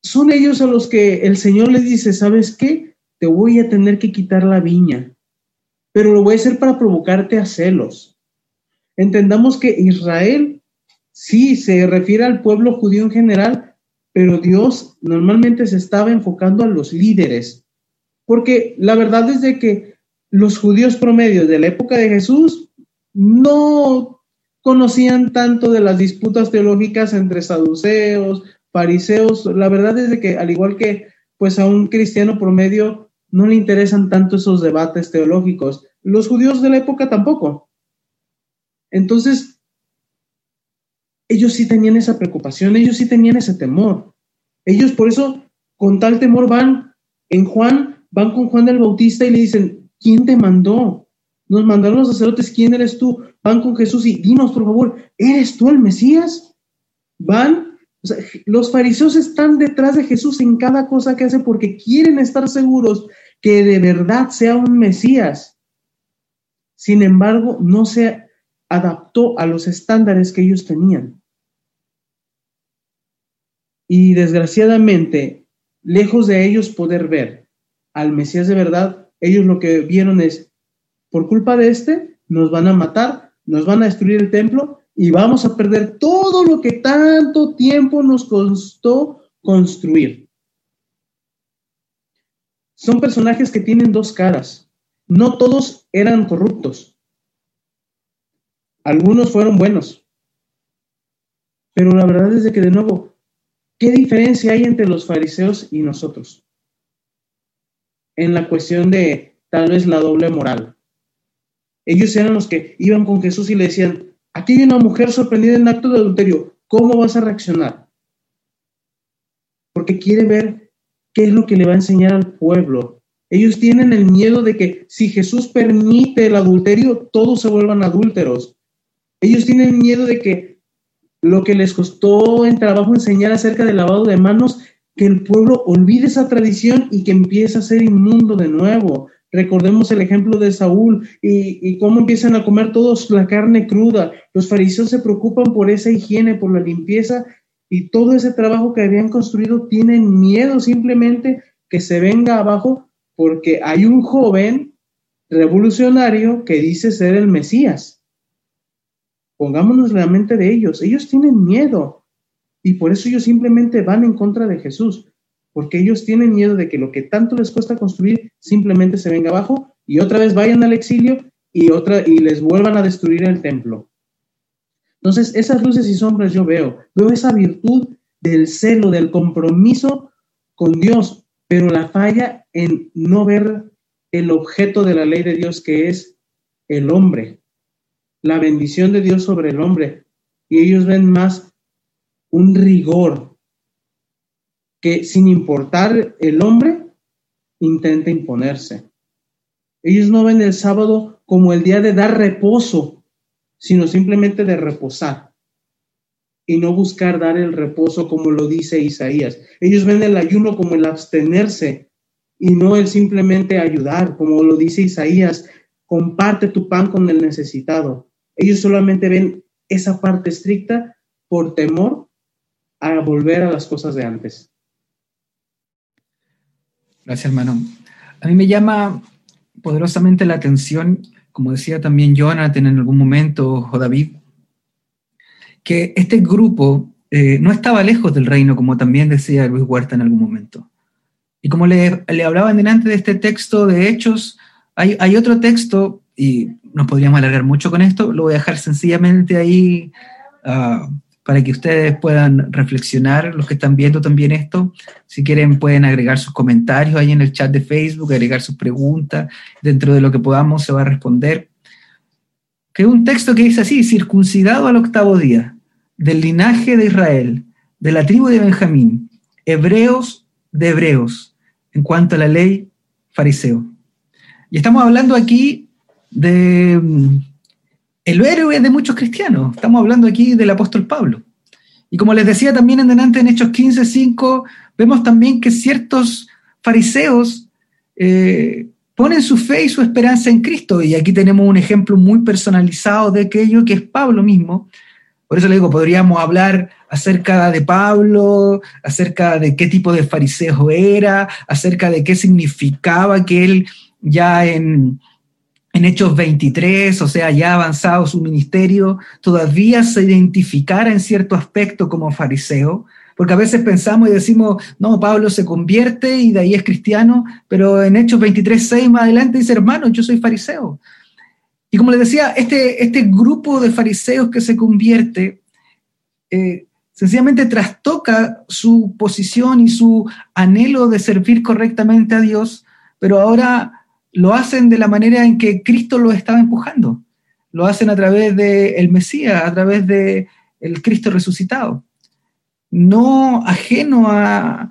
Son ellos a los que el Señor les dice, ¿sabes qué? Te voy a tener que quitar la viña, pero lo voy a hacer para provocarte a celos Entendamos que Israel sí se refiere al pueblo judío en general, pero Dios normalmente se estaba enfocando a los líderes, porque la verdad es de que los judíos promedios de la época de Jesús no conocían tanto de las disputas teológicas entre saduceos, fariseos. La verdad es de que al igual que pues a un cristiano promedio no le interesan tanto esos debates teológicos. Los judíos de la época tampoco. Entonces, ellos sí tenían esa preocupación, ellos sí tenían ese temor. Ellos por eso, con tal temor, van en Juan, van con Juan del Bautista y le dicen, ¿quién te mandó? Nos mandaron los sacerdotes, ¿quién eres tú? Van con Jesús y dinos, por favor, ¿eres tú el Mesías? Van, los fariseos están detrás de Jesús en cada cosa que hace porque quieren estar seguros que de verdad sea un Mesías. Sin embargo, no se adaptó a los estándares que ellos tenían. Y desgraciadamente, lejos de ellos poder ver al Mesías de verdad, ellos lo que vieron es, por culpa de este, nos van a matar, nos van a destruir el templo y vamos a perder todo lo que tanto tiempo nos costó construir. Son personajes que tienen dos caras. No todos eran corruptos. Algunos fueron buenos. Pero la verdad es de que, de nuevo, ¿qué diferencia hay entre los fariseos y nosotros? En la cuestión de tal vez la doble moral. Ellos eran los que iban con Jesús y le decían, aquí hay una mujer sorprendida en acto de adulterio, ¿cómo vas a reaccionar? Porque quiere ver qué es lo que le va a enseñar al pueblo. Ellos tienen el miedo de que si Jesús permite el adulterio, todos se vuelvan adúlteros. Ellos tienen miedo de que lo que les costó en trabajo enseñar acerca del lavado de manos, que el pueblo olvide esa tradición y que empiece a ser inmundo de nuevo. Recordemos el ejemplo de Saúl y, y, cómo empiezan a comer todos la carne cruda. Los fariseos se preocupan por esa higiene, por la limpieza y todo ese trabajo que habían construido tienen miedo simplemente que se venga abajo porque hay un joven revolucionario que dice ser el Mesías. Pongámonos la mente de ellos. Ellos tienen miedo y por eso ellos simplemente van en contra de Jesús, porque ellos tienen miedo de que lo que tanto les cuesta construir simplemente se venga abajo y otra vez vayan al exilio y otra y les vuelvan a destruir el templo. Entonces, esas luces y sombras yo veo, veo esa virtud del celo, del compromiso con Dios, pero la falla en no ver el objeto de la ley de Dios que es el hombre, la bendición de Dios sobre el hombre y ellos ven más un rigor que sin importar el hombre intenta imponerse. Ellos no ven el sábado como el día de dar reposo, sino simplemente de reposar y no buscar dar el reposo como lo dice Isaías. Ellos ven el ayuno como el abstenerse y no el simplemente ayudar, como lo dice Isaías, comparte tu pan con el necesitado. Ellos solamente ven esa parte estricta por temor a volver a las cosas de antes. Gracias, hermano. A mí me llama poderosamente la atención, como decía también Jonathan en algún momento, o David, que este grupo eh, no estaba lejos del reino, como también decía Luis Huerta en algún momento. Y como le, le hablaban delante de este texto de Hechos, hay, hay otro texto, y nos podríamos alargar mucho con esto, lo voy a dejar sencillamente ahí uh, para que ustedes puedan reflexionar, los que están viendo también esto. Si quieren pueden agregar sus comentarios ahí en el chat de Facebook, agregar sus preguntas, dentro de lo que podamos se va a responder. Que un texto que dice así, circuncidado al octavo día, del linaje de Israel, de la tribu de Benjamín, hebreos de hebreos, en cuanto a la ley fariseo. Y estamos hablando aquí de mm, el héroe de muchos cristianos. Estamos hablando aquí del apóstol Pablo. Y como les decía también en delante en Hechos 15, 5, vemos también que ciertos fariseos eh, ponen su fe y su esperanza en Cristo. Y aquí tenemos un ejemplo muy personalizado de aquello que es Pablo mismo. Por eso le digo, podríamos hablar acerca de Pablo, acerca de qué tipo de fariseo era, acerca de qué significaba que él ya en, en Hechos 23, o sea, ya avanzado su ministerio, todavía se identificara en cierto aspecto como fariseo, porque a veces pensamos y decimos, no, Pablo se convierte y de ahí es cristiano, pero en Hechos 23, 6 más adelante dice, hermano, yo soy fariseo. Y como les decía, este, este grupo de fariseos que se convierte, eh, sencillamente trastoca su posición y su anhelo de servir correctamente a Dios, pero ahora lo hacen de la manera en que Cristo lo estaba empujando. Lo hacen a través del el Mesías, a través del el Cristo resucitado. No ajeno a,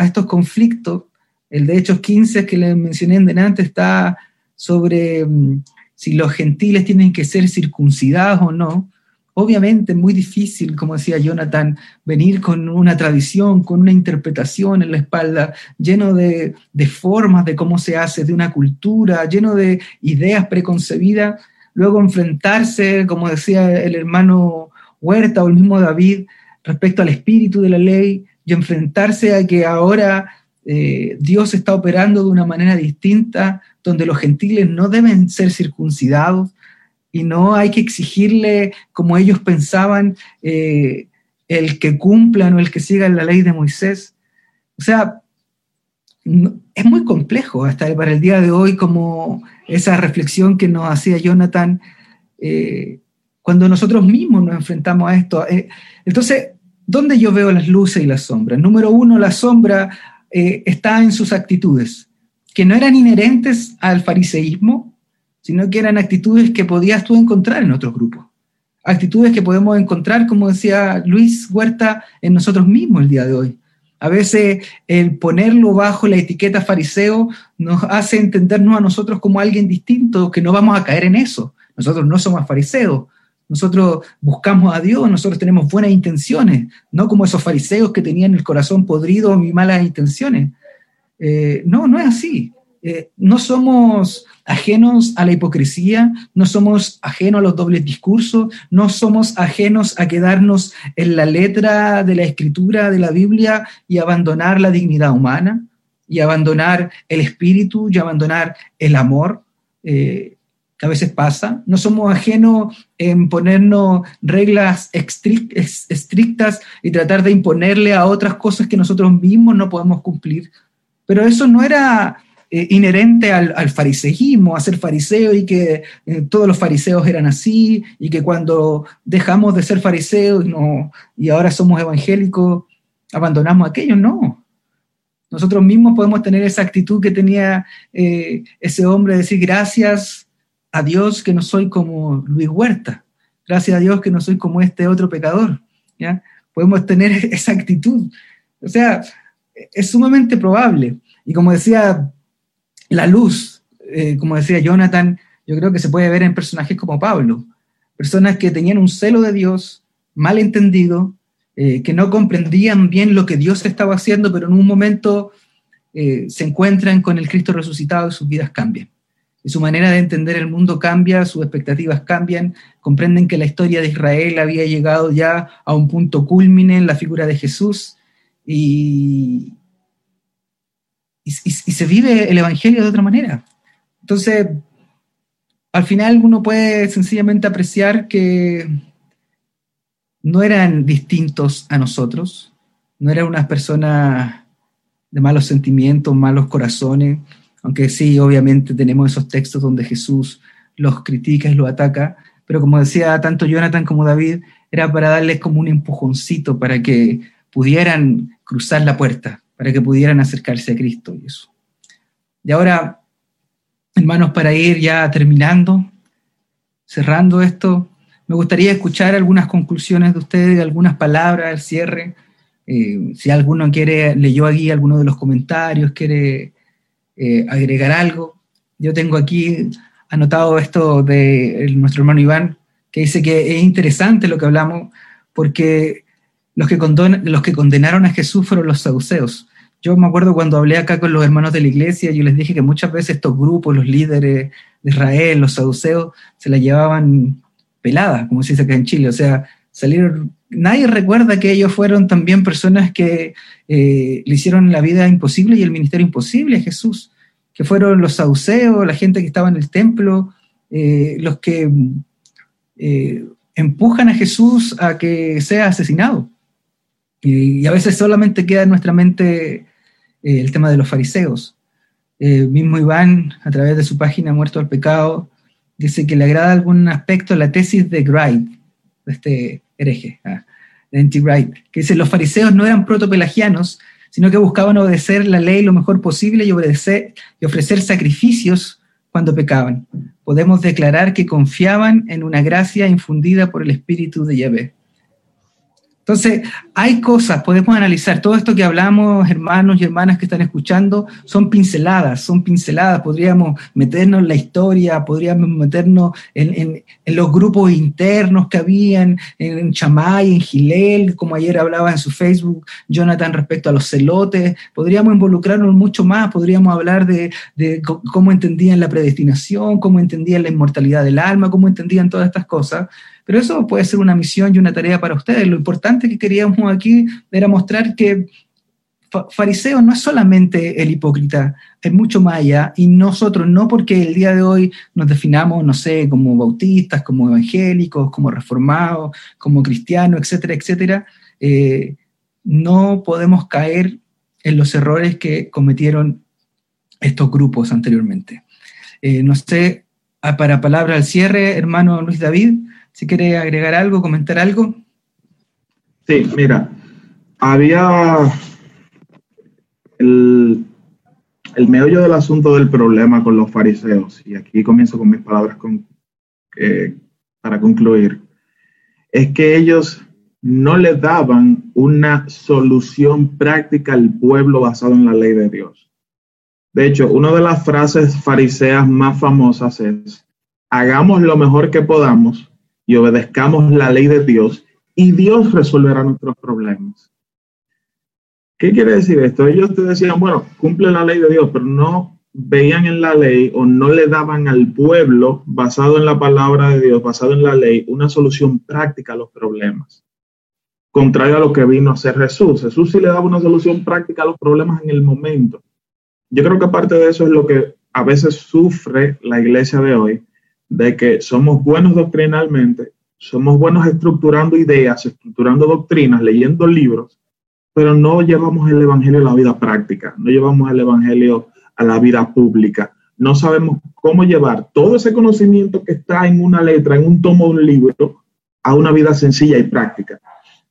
estos conflictos. El de Hechos 15 que les mencioné en delante está sobre mm, si los gentiles tienen que ser circuncidados o no. Obviamente muy difícil, como decía Jonathan, venir con una tradición, con una interpretación en la espalda, lleno de, formas de cómo se hace, de una cultura, lleno de ideas preconcebidas, luego enfrentarse, como decía el hermano Huerta o el mismo David, respecto al espíritu de la ley y enfrentarse a que ahora eh, Dios está operando de una manera distinta, donde los gentiles no deben ser circuncidados y no hay que exigirle, como ellos pensaban, eh, el que cumplan o el que sigan la ley de Moisés. O sea, es muy complejo hasta para el día de hoy como esa reflexión que nos hacía Jonathan eh, cuando nosotros mismos nos enfrentamos a esto. entonces, ¿dónde yo veo las luces y las sombras? Número uno, la sombra eh, está en sus actitudes, que no eran inherentes al fariseísmo, sino que eran actitudes que podías tú encontrar en otros grupos. Actitudes que podemos encontrar, como decía Luis Huerta, en nosotros mismos el día de hoy. A veces el ponerlo bajo la etiqueta fariseo nos hace entendernos a nosotros como alguien distinto, que no vamos a caer en eso. Nosotros no somos fariseos, nosotros buscamos a Dios, nosotros tenemos buenas intenciones, no como esos fariseos que tenían el corazón podrido y malas intenciones. Eh, no, no es así. Eh, no somos ajenos a la hipocresía, no somos ajenos a los dobles discursos, no somos ajenos a quedarnos en la letra de la escritura de la Biblia y abandonar la dignidad humana, y abandonar el espíritu, y abandonar el amor. Eh, a veces pasa. No somos ajenos en ponernos reglas estrictas y tratar de imponerle a otras cosas que nosotros mismos no podemos cumplir. Pero eso no era eh, inherente al, al, fariseísmo, a ser fariseo y que eh, todos los fariseos eran así y que cuando dejamos de ser fariseos y ahora somos evangélicos, abandonamos aquello. No. Nosotros mismos podemos tener esa actitud que tenía eh, ese hombre, decir gracias a Dios que no soy como Luis Huerta, gracias a Dios que no soy como este otro pecador. ¿ya? Podemos tener esa actitud. O sea, es sumamente probable. Y como decía la luz, eh, como decía Jonathan, yo creo que se puede ver en personajes como Pablo, personas que tenían un celo de Dios mal entendido, eh, que no comprendían bien lo que Dios estaba haciendo, pero en un momento eh, se encuentran con el Cristo resucitado y sus vidas cambian. Y su manera de entender el mundo cambia, sus expectativas cambian, comprenden que la historia de Israel había llegado ya a un punto culmine en la figura de Jesús y, y, se vive el Evangelio de otra manera. Entonces, al final uno puede sencillamente apreciar que no eran distintos a nosotros, no eran unas personas de malos sentimientos, malos corazones, aunque sí, obviamente tenemos esos textos donde Jesús los critica y los ataca, pero como decía tanto Jonathan como David, era para darles como un empujoncito para que pudieran cruzar la puerta, para que pudieran acercarse a Cristo y eso. Y ahora, hermanos, para ir ya terminando, cerrando esto, me gustaría escuchar algunas conclusiones de ustedes, algunas palabras al cierre. Eh, si alguno quiere, leyó aquí alguno de los comentarios, quiere eh, agregar algo. Yo tengo aquí anotado esto de nuestro hermano Iván, que dice que es interesante lo que hablamos, porque los que, los que condenaron a Jesús fueron los saduceos. Yo me acuerdo cuando hablé acá con los hermanos de la iglesia, yo les dije que muchas veces estos grupos, los líderes de Israel, los saduceos, se la llevaban pelada, como se dice acá en Chile. O sea, salieron, nadie recuerda que ellos fueron también personas que eh, le hicieron la vida imposible y el ministerio imposible a Jesús, que fueron los saduceos, la gente que estaba en el templo, eh, los que eh, empujan a Jesús a que sea asesinado. Y, a veces solamente queda en nuestra mente el tema de los fariseos. mismo Iván, a través de su página Muerto al Pecado, dice que le agrada algún aspecto la tesis de Wright, este hereje, ah, de Wright, que dice, los fariseos no eran protopelagianos, sino que buscaban obedecer la ley lo mejor posible y, obedecer, y ofrecer sacrificios cuando pecaban. Podemos declarar que confiaban en una gracia infundida por el Espíritu de Yahvé. Entonces, hay cosas, podemos analizar, todo esto que hablamos, hermanos y hermanas que están escuchando, son pinceladas, son pinceladas, podríamos meternos en la historia, podríamos meternos en, los grupos internos que habían, en, Chamay, en Gilel, como ayer hablaba en su Facebook Jonathan respecto a los celotes, podríamos involucrarnos mucho más, podríamos hablar de, de cómo entendían la predestinación, cómo entendían la inmortalidad del alma, cómo entendían todas estas cosas, pero eso puede ser una misión y una tarea para ustedes. Lo importante que queríamos aquí era mostrar que fariseo no es solamente el hipócrita, es mucho más allá. Y nosotros, no porque el día de hoy nos definamos, no sé, como bautistas, como evangélicos, como reformados, como cristianos, etcétera, etcétera, eh, no podemos caer en los errores que cometieron estos grupos anteriormente. Eh, no sé, ah, para palabra al cierre, hermano Luis David, si quiere agregar algo, comentar algo. Sí, mira, había el, el meollo del asunto del problema con los fariseos, y aquí comienzo con mis palabras eh, para concluir, es que ellos no le daban una solución práctica al pueblo basado en la ley de Dios. De hecho, una de las frases fariseas más famosas es, hagamos lo mejor que podamos y obedezcamos la ley de Dios y Dios resolverá nuestros problemas. ¿Qué quiere decir esto? Ellos te decían, bueno, cumple la ley de Dios, pero no veían en la ley o no le daban al pueblo, basado en la palabra de Dios, basado en la ley, una solución práctica a los problemas. Contrario a lo que vino a hacer Jesús. Jesús sí le daba una solución práctica a los problemas en el momento. Yo creo que parte de eso es lo que a veces sufre la iglesia de hoy, de que somos buenos doctrinalmente, somos buenos estructurando ideas, estructurando doctrinas, leyendo libros, pero no llevamos el Evangelio a la vida práctica, no llevamos el Evangelio a la vida pública. No sabemos cómo llevar todo ese conocimiento que está en una letra, en un tomo de un libro, a una vida sencilla y práctica.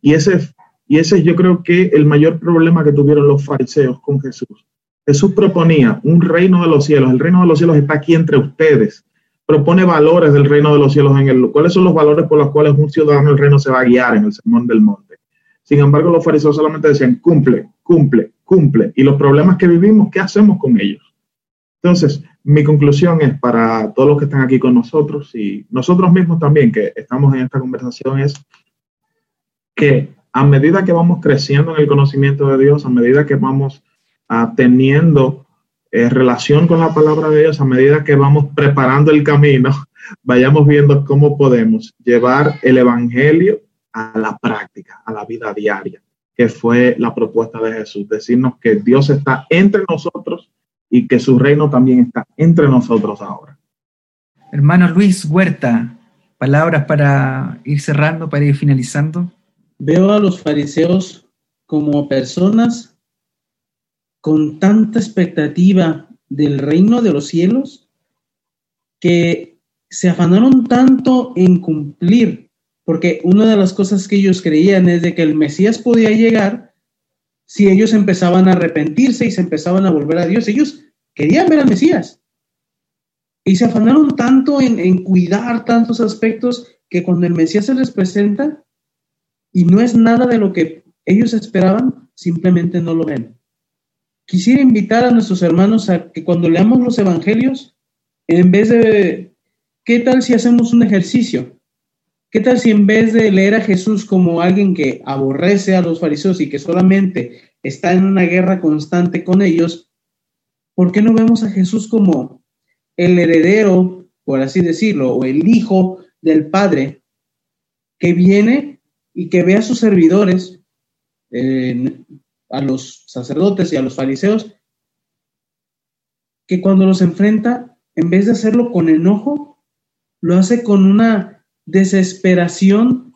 Y ese, y ese yo creo que el mayor problema que tuvieron los fariseos con Jesús. Jesús proponía un reino de los cielos. El reino de los cielos está aquí entre ustedes. Propone valores del reino de los cielos en el. ¿Cuáles son los valores por los cuales un ciudadano del reino se va a guiar en el sermón del monte? Sin embargo, los fariseos solamente decían cumple, cumple, cumple. Y los problemas que vivimos, ¿qué hacemos con ellos? Entonces, mi conclusión es para todos los que están aquí con nosotros y nosotros mismos también que estamos en esta conversación es que a medida que vamos creciendo en el conocimiento de Dios, a medida que vamos teniendo eh, relación con la palabra de Dios, a medida que vamos preparando el camino, vayamos viendo cómo podemos llevar el Evangelio a la práctica, a la vida diaria, que fue la propuesta de Jesús, decirnos que Dios está entre nosotros y que su reino también está entre nosotros ahora. Hermano Luis Huerta, palabras para ir cerrando, para ir finalizando. Veo a los fariseos como personas con tanta expectativa del reino de los cielos que se afanaron tanto en cumplir, porque una de las cosas que ellos creían es de que el Mesías podía llegar si ellos empezaban a arrepentirse y se empezaban a volver a Dios. Ellos querían ver al Mesías. Y se afanaron tanto en, en cuidar tantos aspectos que cuando el Mesías se les presenta y no es nada de lo que ellos esperaban, simplemente no lo ven. Quisiera invitar a nuestros hermanos a que cuando leamos los evangelios, en vez de, ¿qué tal si hacemos un ejercicio? ¿Qué tal si en vez de leer a Jesús como alguien que aborrece a los fariseos y que solamente está en una guerra constante con ellos, ¿por qué no vemos a Jesús como el heredero, por así decirlo, o el hijo del Padre, que viene y que ve a sus servidores, a los sacerdotes y a los fariseos, que cuando los enfrenta, en vez de hacerlo con enojo, lo hace con una desesperación,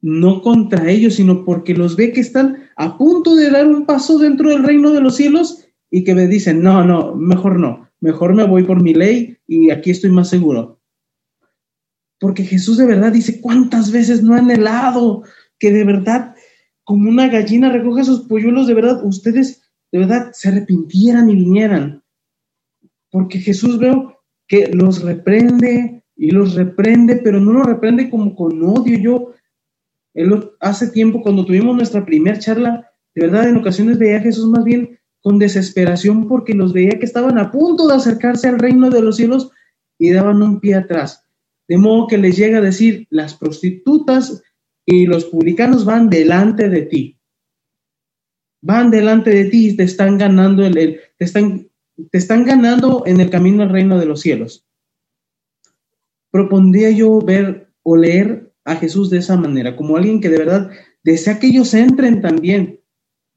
no contra ellos, sino porque los ve que están a punto de dar un paso dentro del reino de los cielos y que me dicen, no, no, mejor no, mejor me voy por mi ley y aquí estoy más seguro. Porque Jesús de verdad dice, ¿cuántas veces no han helado? Que de verdad como una gallina recoge sus polluelos, de verdad, ustedes de verdad se arrepintieran y vinieran. Porque Jesús veo que los reprende y los reprende, pero no los reprende como con odio. Yo, él, hace tiempo, cuando tuvimos nuestra primera charla, de verdad, en ocasiones veía a Jesús más bien con desesperación porque los veía que estaban a punto de acercarse al reino de los cielos y daban un pie atrás. De modo que les llega a decir, las prostitutas y los publicanos van delante de ti. Van delante de ti y te están ganando el, te están te están ganando en el camino al reino de los cielos. Propondría yo ver o leer a Jesús de esa manera, como alguien que de verdad desea que ellos entren también,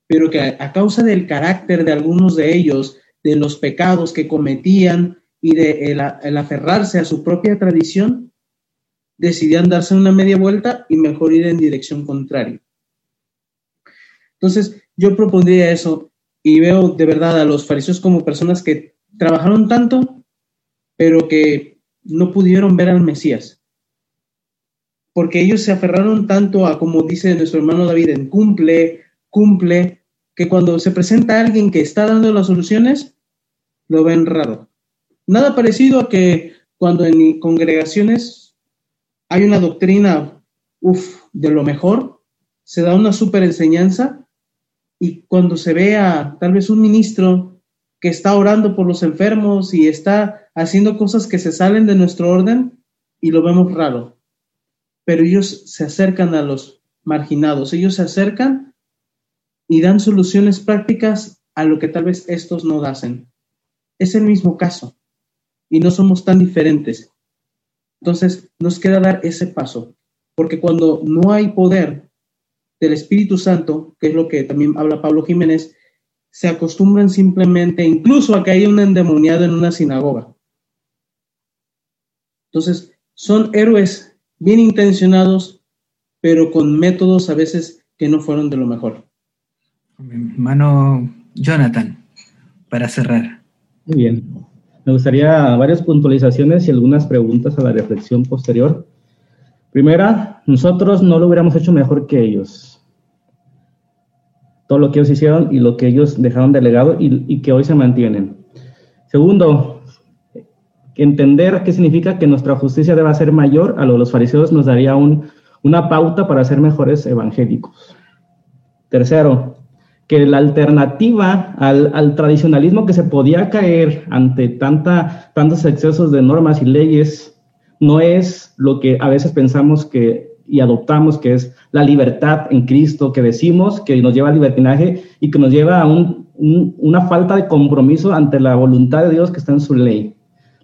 pero que a, causa del carácter de algunos de ellos, de los pecados que cometían y de el, aferrarse a su propia tradición, decidían darse una media vuelta y mejor ir en dirección contraria. Entonces, yo propondría eso y veo de verdad a los fariseos como personas que trabajaron tanto, pero que no pudieron ver al Mesías. Porque ellos se aferraron tanto a, como dice nuestro hermano David, en cumple, cumple, que cuando se presenta alguien que está dando las soluciones, lo ven raro. Nada parecido a que cuando en congregaciones hay una doctrina, uff, de lo mejor, se da una super enseñanza y cuando se ve a tal vez un ministro que está orando por los enfermos y está haciendo cosas que se salen de nuestro orden y lo vemos raro. Pero ellos se acercan a los marginados, ellos se acercan y dan soluciones prácticas a lo que tal vez estos no hacen. Es el mismo caso y no somos tan diferentes. Entonces nos queda dar ese paso, porque cuando no hay poder del Espíritu Santo, que es lo que también habla Pablo Jiménez, se acostumbran simplemente incluso a que haya un endemoniado en una sinagoga. Entonces, son héroes bien intencionados, pero con métodos a veces que no fueron de lo mejor. Hermano Jonathan, para cerrar. Muy bien. Me gustaría varias puntualizaciones y algunas preguntas a la reflexión posterior. Primera, nosotros no lo hubiéramos hecho mejor que ellos. Todo lo que ellos hicieron y lo que ellos dejaron delegado y, y que hoy se mantienen. Segundo, entender qué significa que nuestra justicia deba ser mayor a lo de los fariseos nos daría un, una pauta para ser mejores evangélicos. Tercero, que la alternativa al, tradicionalismo que se podía caer ante tanta, tantos excesos de normas y leyes no es lo que a veces pensamos que y adoptamos, que es la libertad en Cristo, que decimos que nos lleva al libertinaje y que nos lleva a una falta de compromiso ante la voluntad de Dios que está en su ley.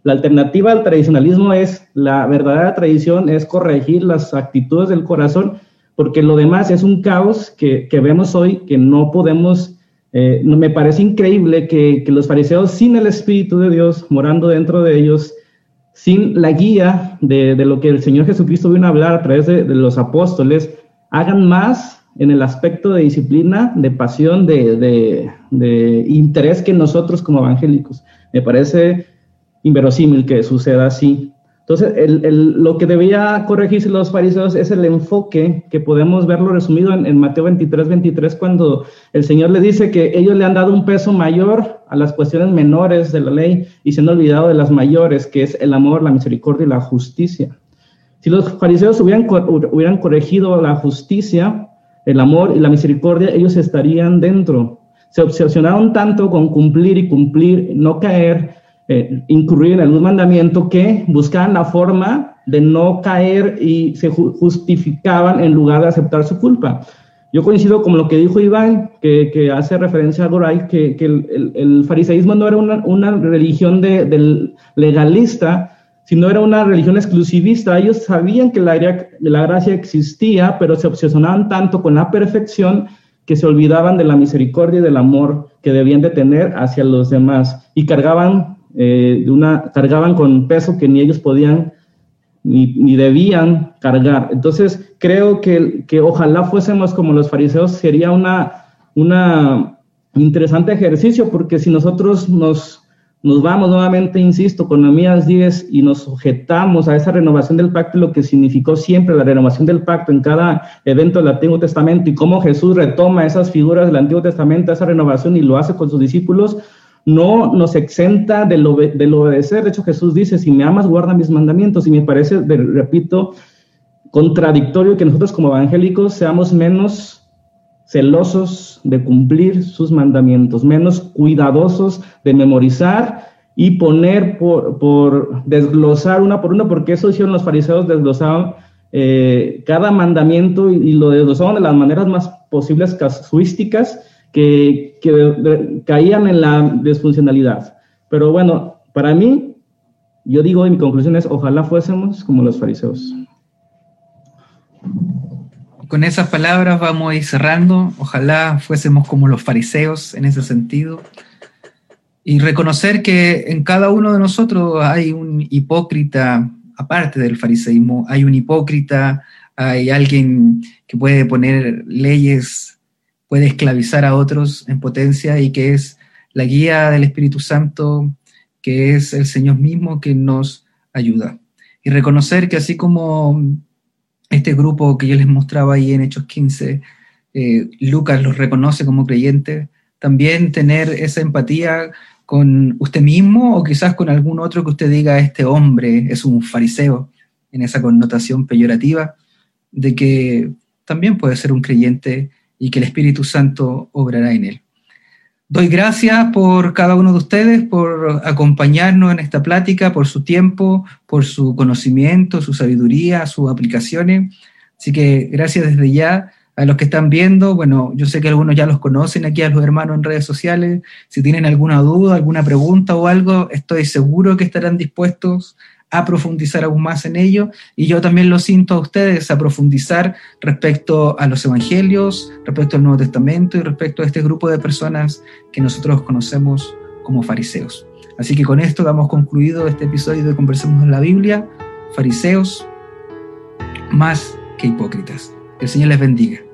La alternativa al tradicionalismo es, la verdadera tradición es corregir las actitudes del corazón porque lo demás es un caos que, vemos hoy que no podemos, eh, me parece increíble que, los fariseos sin el Espíritu de Dios morando dentro de ellos, sin la guía de, lo que el Señor Jesucristo vino a hablar a través de, los apóstoles, hagan más en el aspecto de disciplina, de pasión, de, de interés que nosotros como evangélicos. Me parece inverosímil que suceda así. Entonces, lo que debía corregirse los fariseos es el enfoque que podemos verlo resumido en, Mateo 23, 23, cuando el Señor le dice que ellos le han dado un peso mayor a las cuestiones menores de la ley y se han olvidado de las mayores, que es el amor, la misericordia y la justicia. Si los fariseos hubieran, hubieran corregido la justicia, el amor y la misericordia, ellos estarían dentro. Se obsesionaron tanto con cumplir y cumplir, no caer, eh, incurrir en algún mandamiento que buscaban la forma de no caer y se justificaban en lugar de aceptar su culpa. Yo coincido con lo que dijo Iván, que, hace referencia a Goray, que, el, fariseísmo no era una, religión de, del legalista, sino era una religión exclusivista. Ellos sabían que la, la gracia existía, pero se obsesionaban tanto con la perfección que se olvidaban de la misericordia y del amor que debían de tener hacia los demás y cargaban eh, de una, cargaban con peso que ni ellos podían ni, debían cargar. Entonces, creo que, que, ojalá fuésemos como los fariseos, sería una, una interesante ejercicio, porque si nosotros nos, nos vamos nuevamente, insisto, con Amías 10 y nos sujetamos a esa renovación del pacto, lo que significó siempre la renovación del pacto en cada evento del Antiguo Testamento y cómo Jesús retoma esas figuras del Antiguo Testamento, esa renovación y lo hace con sus discípulos, no nos exenta del, obedecer. De hecho, Jesús dice, si me amas, guarda mis mandamientos. Y me parece, repito, contradictorio que nosotros como evangélicos seamos menos celosos de cumplir sus mandamientos, menos cuidadosos de memorizar y poner por, desglosar una por una, porque eso hicieron los fariseos, desglosaban eh, cada mandamiento y, y, lo desglosaban de las maneras más posibles casuísticas que, caían en la disfuncionalidad. Pero bueno, para mí, yo digo, y mi conclusión es, ojalá fuésemos como los fariseos. con esas palabras vamos a ir cerrando. Ojalá fuésemos como los fariseos en ese sentido. Y reconocer que en cada uno de nosotros hay un hipócrita, aparte del fariseísmo, hay un hipócrita, hay alguien que puede poner leyes, puede esclavizar a otros en potencia y que es la guía del Espíritu Santo, que es el Señor mismo que nos ayuda. Y reconocer que así como este grupo que yo les mostraba ahí en Hechos 15, eh, Lucas los reconoce como creyentes, también tener esa empatía con usted mismo o quizás con algún otro que usted diga, este hombre es un fariseo, en esa connotación peyorativa, de que también puede ser un creyente y que el Espíritu Santo obrará en él. Doy gracias por cada uno de ustedes, por acompañarnos en esta plática, por su tiempo, por su conocimiento, su sabiduría, sus aplicaciones. Así que gracias desde ya a los que están viendo. Bueno, yo sé que algunos ya los conocen aquí a los hermanos en redes sociales. Si tienen alguna duda, alguna pregunta o algo, estoy seguro que estarán dispuestos a profundizar aún más en ello y yo también lo siento a ustedes a profundizar respecto a los evangelios, respecto al Nuevo Testamento y respecto a este grupo de personas que nosotros conocemos como fariseos. Así que con esto damos concluido este episodio de Conversemos en la Biblia, fariseos más que hipócritas. El Señor les bendiga.